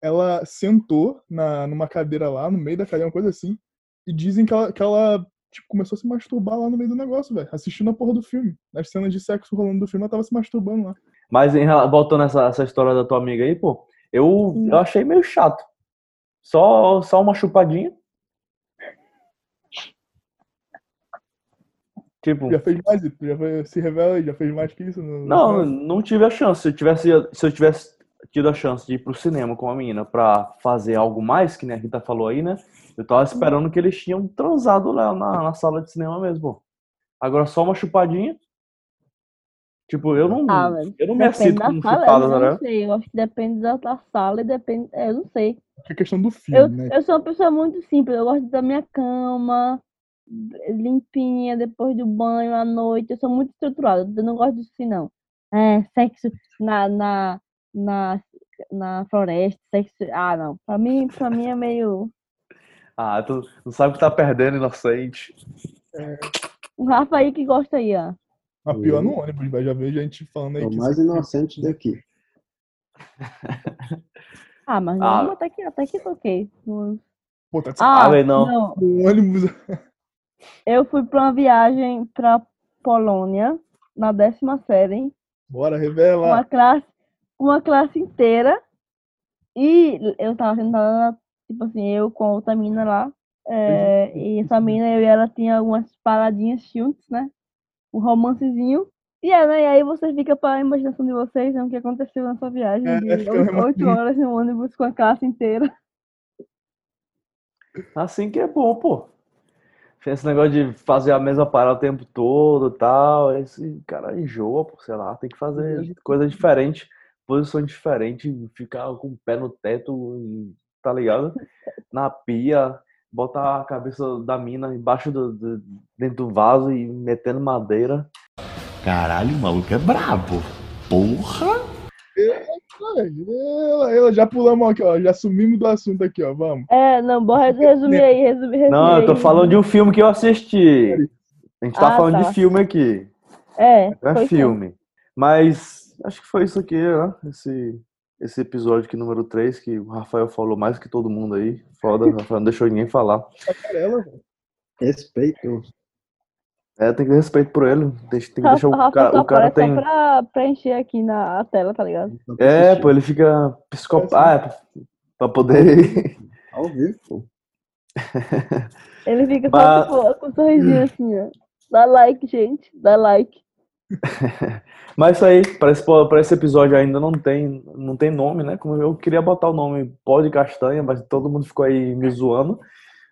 ela sentou na, numa cadeira lá, no meio da cadeira, uma coisa assim, e dizem que ela, que ela tipo, começou a se masturbar lá no meio do negócio, velho, assistindo a porra do filme. Nas cenas de sexo rolando do filme, ela tava se masturbando lá. Mas em, voltando essa, essa história da tua amiga aí, pô, eu, eu achei meio chato. Só, só uma chupadinha. Tipo, Já fez mais, já foi- se revela aí, já fez mais que isso? No, não, não tive a chance. Se eu tivesse, se eu tivesse tido a chance de ir pro cinema com a menina pra fazer algo mais, que nem a Rita falou aí, né? Eu tava esperando que eles tinham transado lá na, na sala de cinema mesmo. Agora só uma chupadinha. Tipo, eu não, Ah, eu não me da com sala, chupada, eu não ligado? sei. Eu acho que depende da, da sala e depende. é, Eu não sei. É questão do filme, Eu, né? eu sou uma pessoa muito simples. Eu gosto da minha cama limpinha depois do banho à noite. Eu sou muito estruturada. Eu não gosto disso assim, não. É, sexo na, na, na, na floresta, sexo. Ah, não. Pra mim, pra mim é meio. Ah, tu não sabe o que tá perdendo, inocente. O Rafa aí que gosta aí, ó. A pior no ônibus, velho. Já vejo gente falando aí É o mais isso- inocente daqui. Ah, mas Ah. não, até que, até que toquei. Não- Pô, tá Ah, Ah, velho, não. O ônibus. Eu fui pra uma viagem pra Polônia, na décima série, Bora, uma revela. classe, uma classe inteira. E eu tava sentada, tipo assim, eu com a outra mina lá. é, e essa mina, eu e ela tinha algumas paradinhas juntos, né? Um romancezinho. E, é, né? e aí você fica pra imaginação de vocês, né? O que aconteceu nessa viagem É, de oito horas no ônibus com a classe inteira. Assim que é bom, pô. Esse negócio de fazer a mesma parada o tempo todo e tal, esse cara enjoa, pô, sei lá, tem que fazer coisa diferente, posição diferente, ficar com o pé no teto, tá ligado? Na pia, botar a cabeça da mina embaixo do, do- dentro do vaso e metendo madeira. Caralho, o maluco é brabo. Porra! Ela, ela, já pulamos aqui, ó. Já sumimos do assunto aqui, ó. Vamos. É, não, bora resumir aí, resumir, resumir Não, eu tô falando de um filme que eu assisti. A gente tá Ah, falando tá. de filme aqui. É, Não é filme. Mas acho que foi isso aqui, né? Esse, esse episódio aqui, número 3, que o Rafael falou mais que todo mundo aí. Foda, o Rafael não deixou ninguém falar. Velho. Respeito. É, tem que ter respeito por ele. Deixa- Tem que deixar o Rafa cara. O cara tem. só pra preencher aqui na tela, tá ligado? É, pô, ele fica psicopata. Ah, é, pra- pra poder. Ao vivo, pô. Ele fica Mas- só tipo, com um sorrisinho assim, ó. Dá like, gente. Dá like. Mas isso aí, para esse, pra esse episódio ainda não tem, não tem nome, né? Como eu queria botar o nome Pó de Castanha, mas todo mundo ficou aí me zoando.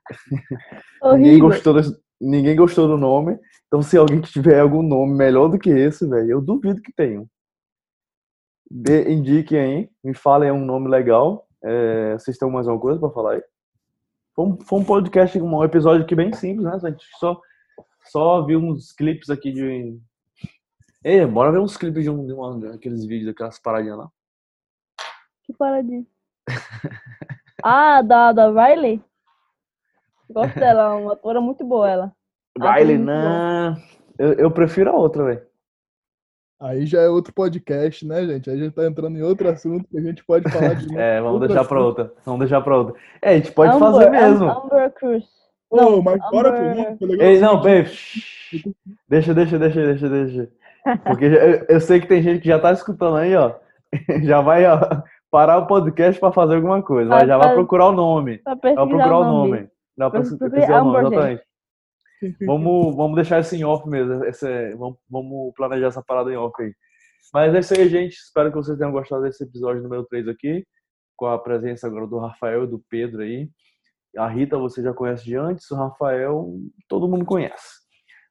Ninguém gostou, desse- ninguém gostou do nome. Então, se alguém que tiver algum nome melhor do que esse, velho, eu duvido que tenham. Dê- indiquem aí, me falem um nome legal. É, vocês têm mais alguma coisa pra falar aí? Foi um, foi um podcast, um episódio aqui bem simples, né? A gente só, só viu uns clipes aqui de. Ei, bora ver uns clipes de, um, de uma, daqueles vídeos, daquelas paradinhas lá. Que paradinha. ah, da, da Riley? Gosto dela, uma atora muito boa ela. Riley, não. Eu, eu prefiro a outra, velho. Aí já é outro podcast, né, gente? Aí a gente tá entrando em outro assunto que a gente pode falar de É, vamos deixar pra assunto. outra. Vamos deixar pra outra. É, a gente pode Amber, fazer mesmo. Amber Cruz. Não, mas bora, pô. Amber- foi legal Ei, não, babe. Deixa, deixa, deixa, deixa, deixa. Porque eu, sei que tem gente que já tá escutando aí, ó. Já vai, ó, parar o podcast pra fazer alguma coisa. Pra- já vai procurar o nome. Vai procurar o nome. Não, pra pesquisar o nome, exatamente. Vamos, vamos deixar isso em off mesmo. Esse, vamos, vamos planejar essa parada em off aí. Mas é isso aí, gente. Espero que vocês tenham gostado desse episódio número 3 aqui. Com a presença agora do Rafael e do Pedro aí. A Rita você já conhece de antes, o Rafael todo mundo conhece.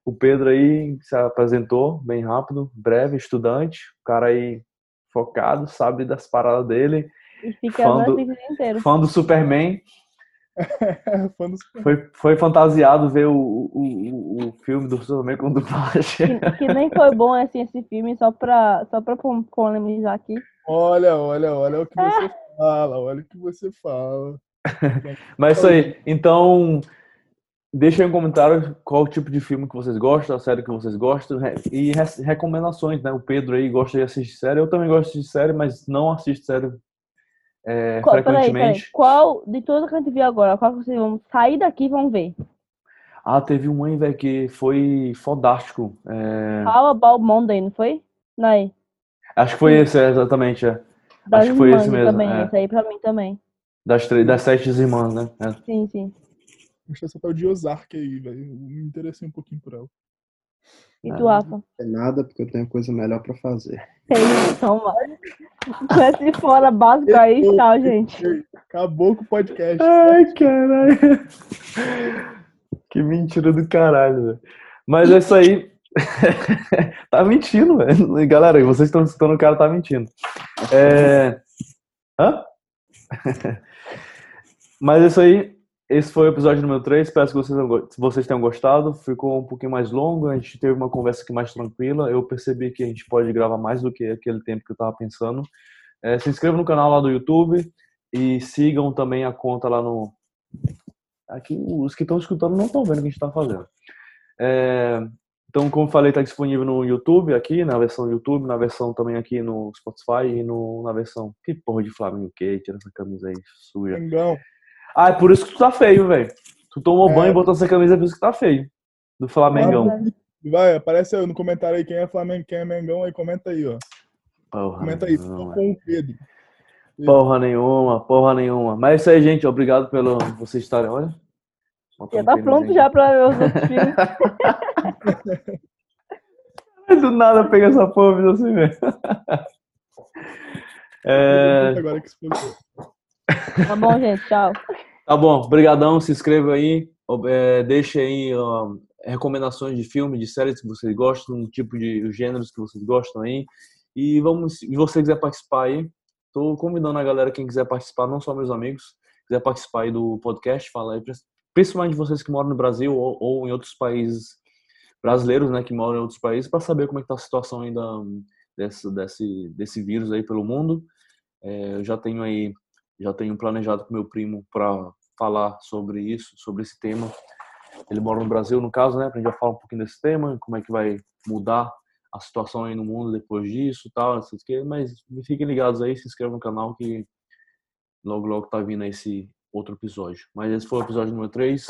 O Pedro aí se apresentou bem rápido, breve, estudante, o cara aí focado, sabe das paradas dele, E fica Fã do- Netflix o dia inteiro. fã do Superman. Foi, foi fantasiado ver o, o, o, filme do Superman com dublagem. Que, que nem foi bom assim, esse filme, só pra, só pra polemizar aqui. Olha, olha, olha o que você fala, olha o que você fala. Mas isso aí. Então, deixem aí um comentário qual tipo de filme que vocês gostam, a série que vocês gostam e re- recomendações, né? O Pedro aí gosta de assistir série, eu também gosto de assistir série, mas não assisto série é, Qual, peraí, peraí. frequentemente. Qual, de todas que a gente viu agora, qual que vocês vão sair daqui e vão ver? Ah, teve um aí, velho, que foi fodástico. É, How About Monday, não foi? Nai. acho que foi esse, é, exatamente. É. Das Acho que foi esse mesmo. também, é. esse aí pra mim também. Das, três, das sete irmãs, né? É. Sim, sim. Gostei dessa tal de Ozark aí, velho. Me interessei um pouquinho por ela. E tu, Rafa? É nada, porque eu tenho coisa melhor pra fazer. Toma. Com esse fora básico aí, tchau, gente. Acabou com o podcast. Ai, caralho. Que mentira do caralho, velho. Mas é isso aí. tá mentindo, velho. Galera, vocês estão escutando o cara tá mentindo. É... Hã? Mas é isso aí. Esse foi o episódio número 3. Espero que vocês, tenham gostado. Ficou um pouquinho mais longo. A gente teve uma conversa aqui mais tranquila. Eu percebi que a gente pode gravar mais do que aquele tempo que eu tava pensando. É, se inscrevam no canal lá do YouTube e sigam também a conta lá no. Aqui, os que estão escutando não estão vendo o que a gente está fazendo. É, então, como falei, está disponível no YouTube aqui, na versão YouTube, na versão também aqui no Spotify e no, na versão. Que porra de Flamengo que Tira essa camisa aí suja. Mengão. Ah, é por isso que tu tá feio, velho. Tu tomou É. banho e botou essa camisa, é por isso que tá feio. Do Flamengão. Vai, aparece aí no comentário aí quem é Flamengo, quem é Mengão, aí comenta aí, ó. Porra, Comenta aí, nenhuma. com o Pedro. Porra nenhuma, porra nenhuma. Mas é isso aí, gente. Obrigado pelo vocês estarem. Olha. Já tá pronto já pra ver os outros filmes. Do nada pega essa porra, fiz assim mesmo. É, Agora que explicou. Tá bom, gente. Tchau. tá bom, brigadão, se inscreva aí, é, deixe aí ó, recomendações de filme, de séries que vocês gostam, tipo de gêneros que vocês gostam aí. E vamos, se você quiser participar aí, tô convidando a galera, quem quiser participar, não só meus amigos, quiser participar aí do podcast, fala aí, principalmente vocês que moram no Brasil ou, ou em outros países brasileiros, né, que moram em outros países, para saber como é que tá a situação ainda desse, desse, desse vírus aí pelo mundo. É, eu já tenho aí, já tenho planejado com meu primo para falar sobre isso, sobre esse tema. Ele mora no Brasil, no caso, né, pra gente já falar um pouquinho desse tema, como é que vai mudar a situação aí no mundo depois disso, tal, essas coisas, mas fiquem ligados aí, se inscrevam no canal que logo logo tá vindo esse outro episódio. Mas esse foi o episódio número 3.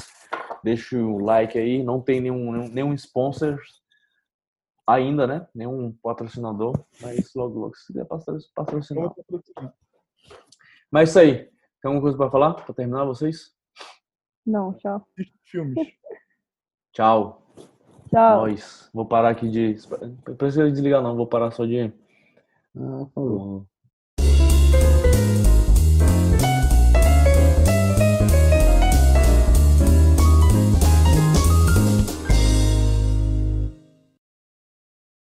Deixa o like aí, não tem nenhum nenhum, sponsor ainda, né? Nenhum patrocinador, mas logo logo se quiser patro- patrocinar. Mas é isso aí. Tem alguma coisa para falar? Para terminar vocês? Não, tchau. Filmes. Tchau. Tchau. Nós. Vou parar aqui de. Não precisa desligar não, vou parar só de. Ah, falou.